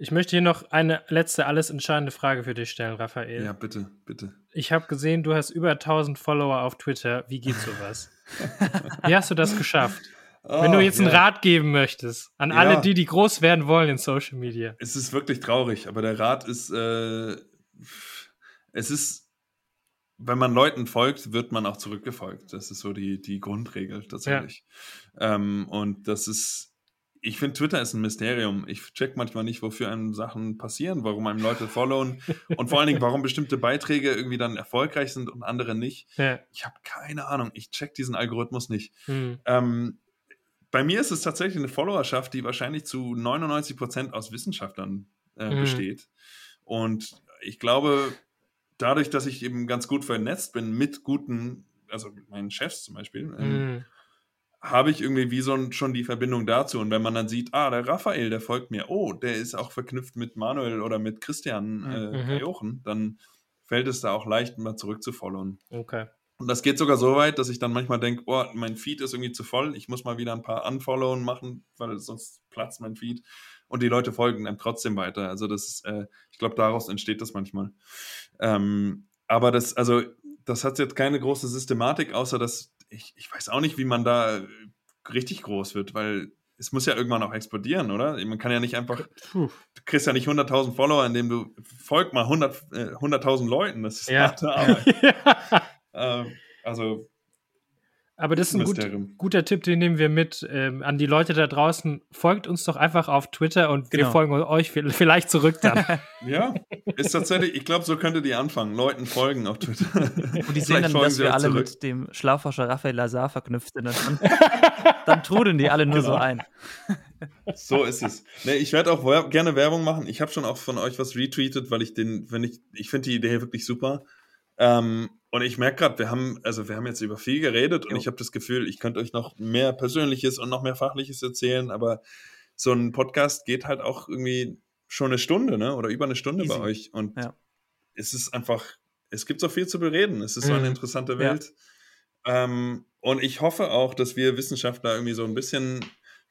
Ich möchte hier noch eine letzte, alles entscheidende Frage für dich stellen, Raphael. Ja, bitte, bitte. Ich habe gesehen, du hast über 1000 Follower auf Twitter. Wie geht sowas? Wie hast du das geschafft? Oh, Wenn du jetzt ja. einen Rat geben möchtest an ja. alle die, die groß werden wollen in Social Media. Es ist wirklich traurig, aber der Rat ist, äh, es ist, wenn man Leuten folgt, wird man auch zurückgefolgt. Das ist so die, die Grundregel tatsächlich. Ja. Ähm, und das ist, ich finde, Twitter ist ein Mysterium. Ich check manchmal nicht, wofür einem Sachen passieren, warum einem Leute followen und vor allen Dingen, warum bestimmte Beiträge irgendwie dann erfolgreich sind und andere nicht. Ja. Ich habe keine Ahnung. Ich check diesen Algorithmus nicht. Mhm. Ähm, bei mir ist es tatsächlich eine Followerschaft, die wahrscheinlich zu 99 Prozent aus Wissenschaftlern äh, mhm. besteht. Und ich glaube, dadurch, dass ich eben ganz gut vernetzt bin mit guten, also mit meinen Chefs zum Beispiel, ähm, mhm habe ich irgendwie wie so schon die Verbindung dazu. Und wenn man dann sieht, ah, der Raphael, der folgt mir, oh, der ist auch verknüpft mit Manuel oder mit Christian äh, mhm. Jochen, dann fällt es da auch leicht, mal zurückzufolgen. Okay. Und das geht sogar so weit, dass ich dann manchmal denke, oh, mein Feed ist irgendwie zu voll, ich muss mal wieder ein paar Unfollowen machen, weil sonst platzt mein Feed. Und die Leute folgen dann trotzdem weiter. Also das ist, äh, ich glaube, daraus entsteht das manchmal. Ähm, aber das, also, das hat jetzt keine große Systematik, außer dass ich, ich weiß auch nicht, wie man da richtig groß wird, weil es muss ja irgendwann auch explodieren, oder? Man kann ja nicht einfach, Puh. du kriegst ja nicht 100.000 Follower, indem du folg mal 100.000 100 äh, Leuten. Das ist ja. harte Arbeit. ähm, also aber das ist ein gut, guter Tipp, den nehmen wir mit ähm, an die Leute da draußen. Folgt uns doch einfach auf Twitter und genau. wir folgen euch vielleicht zurück dann. ja, ist tatsächlich, ich glaube, so könntet ihr anfangen. Leuten folgen auf Twitter. Und die sehen dann, dass wir alle zurück. mit dem Schlafforscher Raphael Lazar verknüpft sind. Und dann, dann trudeln die alle nur genau. so ein. So ist es. Nee, ich werde auch gerne Werbung machen. Ich habe schon auch von euch was retweetet, weil ich den, wenn ich, ich finde die Idee wirklich super. Ähm, und ich merke gerade, wir haben, also wir haben jetzt über viel geredet und jo. ich habe das Gefühl, ich könnte euch noch mehr Persönliches und noch mehr Fachliches erzählen, aber so ein Podcast geht halt auch irgendwie schon eine Stunde, ne? Oder über eine Stunde Easy. bei euch. Und ja. es ist einfach, es gibt so viel zu bereden. Es ist mhm. so eine mhm. interessante Welt. Ja. Ähm, und ich hoffe auch, dass wir Wissenschaftler irgendwie so ein bisschen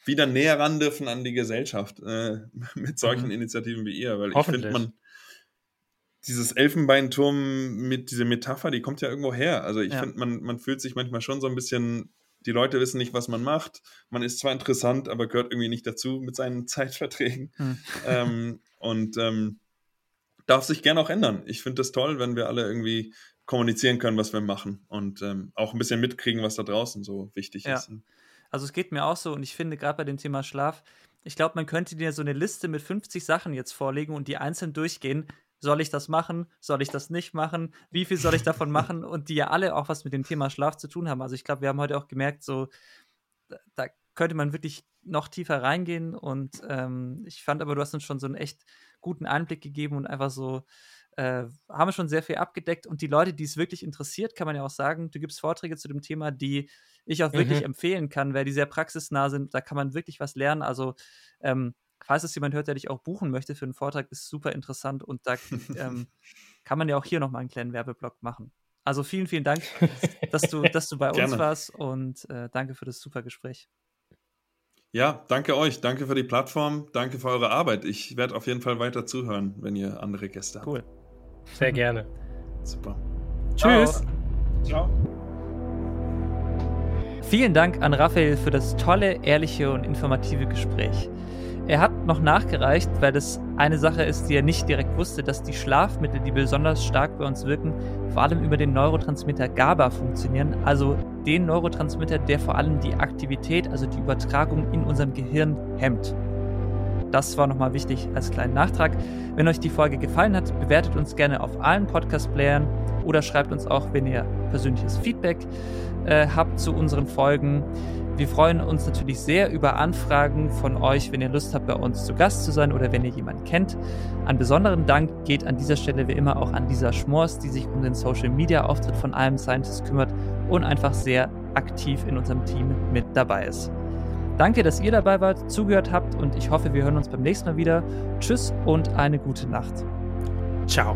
wieder näher ran dürfen an die Gesellschaft äh, mit solchen mhm. Initiativen wie ihr, weil ich finde, man dieses Elfenbeinturm mit dieser Metapher, die kommt ja irgendwo her. Also ich ja. finde, man, man fühlt sich manchmal schon so ein bisschen, die Leute wissen nicht, was man macht. Man ist zwar interessant, aber gehört irgendwie nicht dazu mit seinen Zeitverträgen. Hm. Ähm, und ähm, darf sich gerne auch ändern. Ich finde das toll, wenn wir alle irgendwie kommunizieren können, was wir machen und ähm, auch ein bisschen mitkriegen, was da draußen so wichtig ja. ist. Also es geht mir auch so und ich finde gerade bei dem Thema Schlaf, ich glaube, man könnte dir so eine Liste mit 50 Sachen jetzt vorlegen und die einzeln durchgehen, soll ich das machen? Soll ich das nicht machen? Wie viel soll ich davon machen? Und die ja alle auch was mit dem Thema Schlaf zu tun haben. Also ich glaube, wir haben heute auch gemerkt, so, da könnte man wirklich noch tiefer reingehen. Und ähm, ich fand aber, du hast uns schon so einen echt guten Einblick gegeben und einfach so, äh, haben wir schon sehr viel abgedeckt. Und die Leute, die es wirklich interessiert, kann man ja auch sagen, du gibst Vorträge zu dem Thema, die ich auch wirklich mhm. empfehlen kann, weil die sehr praxisnah sind. Da kann man wirklich was lernen. Also ähm, falls es jemand hört, der dich auch buchen möchte für einen Vortrag, ist super interessant und da ähm, kann man ja auch hier nochmal einen kleinen Werbeblock machen. Also vielen, vielen Dank, dass du, dass du bei uns warst und äh, danke für das super Gespräch. Ja, danke euch, danke für die Plattform, danke für eure Arbeit. Ich werde auf jeden Fall weiter zuhören, wenn ihr andere Gäste habt. Cool. Sehr gerne. Super. Tschüss. Ciao. Vielen Dank an Raphael für das tolle, ehrliche und informative Gespräch. Er hat noch nachgereicht, weil das eine Sache ist, die er nicht direkt wusste, dass die Schlafmittel, die besonders stark bei uns wirken, vor allem über den Neurotransmitter GABA funktionieren, also den Neurotransmitter, der vor allem die Aktivität, also die Übertragung in unserem Gehirn hemmt. Das war nochmal wichtig als kleinen Nachtrag. Wenn euch die Folge gefallen hat, bewertet uns gerne auf allen Podcast-Playern oder schreibt uns auch, wenn ihr persönliches Feedback äh, habt zu unseren Folgen. Wir freuen uns natürlich sehr über Anfragen von euch, wenn ihr Lust habt, bei uns zu Gast zu sein oder wenn ihr jemanden kennt. Ein besonderen Dank geht an dieser Stelle wie immer auch an Lisa Schmors, die sich um den Social Media Auftritt von einem Scientist kümmert und einfach sehr aktiv in unserem Team mit dabei ist. Danke, dass ihr dabei wart, zugehört habt und ich hoffe, wir hören uns beim nächsten Mal wieder. Tschüss und eine gute Nacht. Ciao.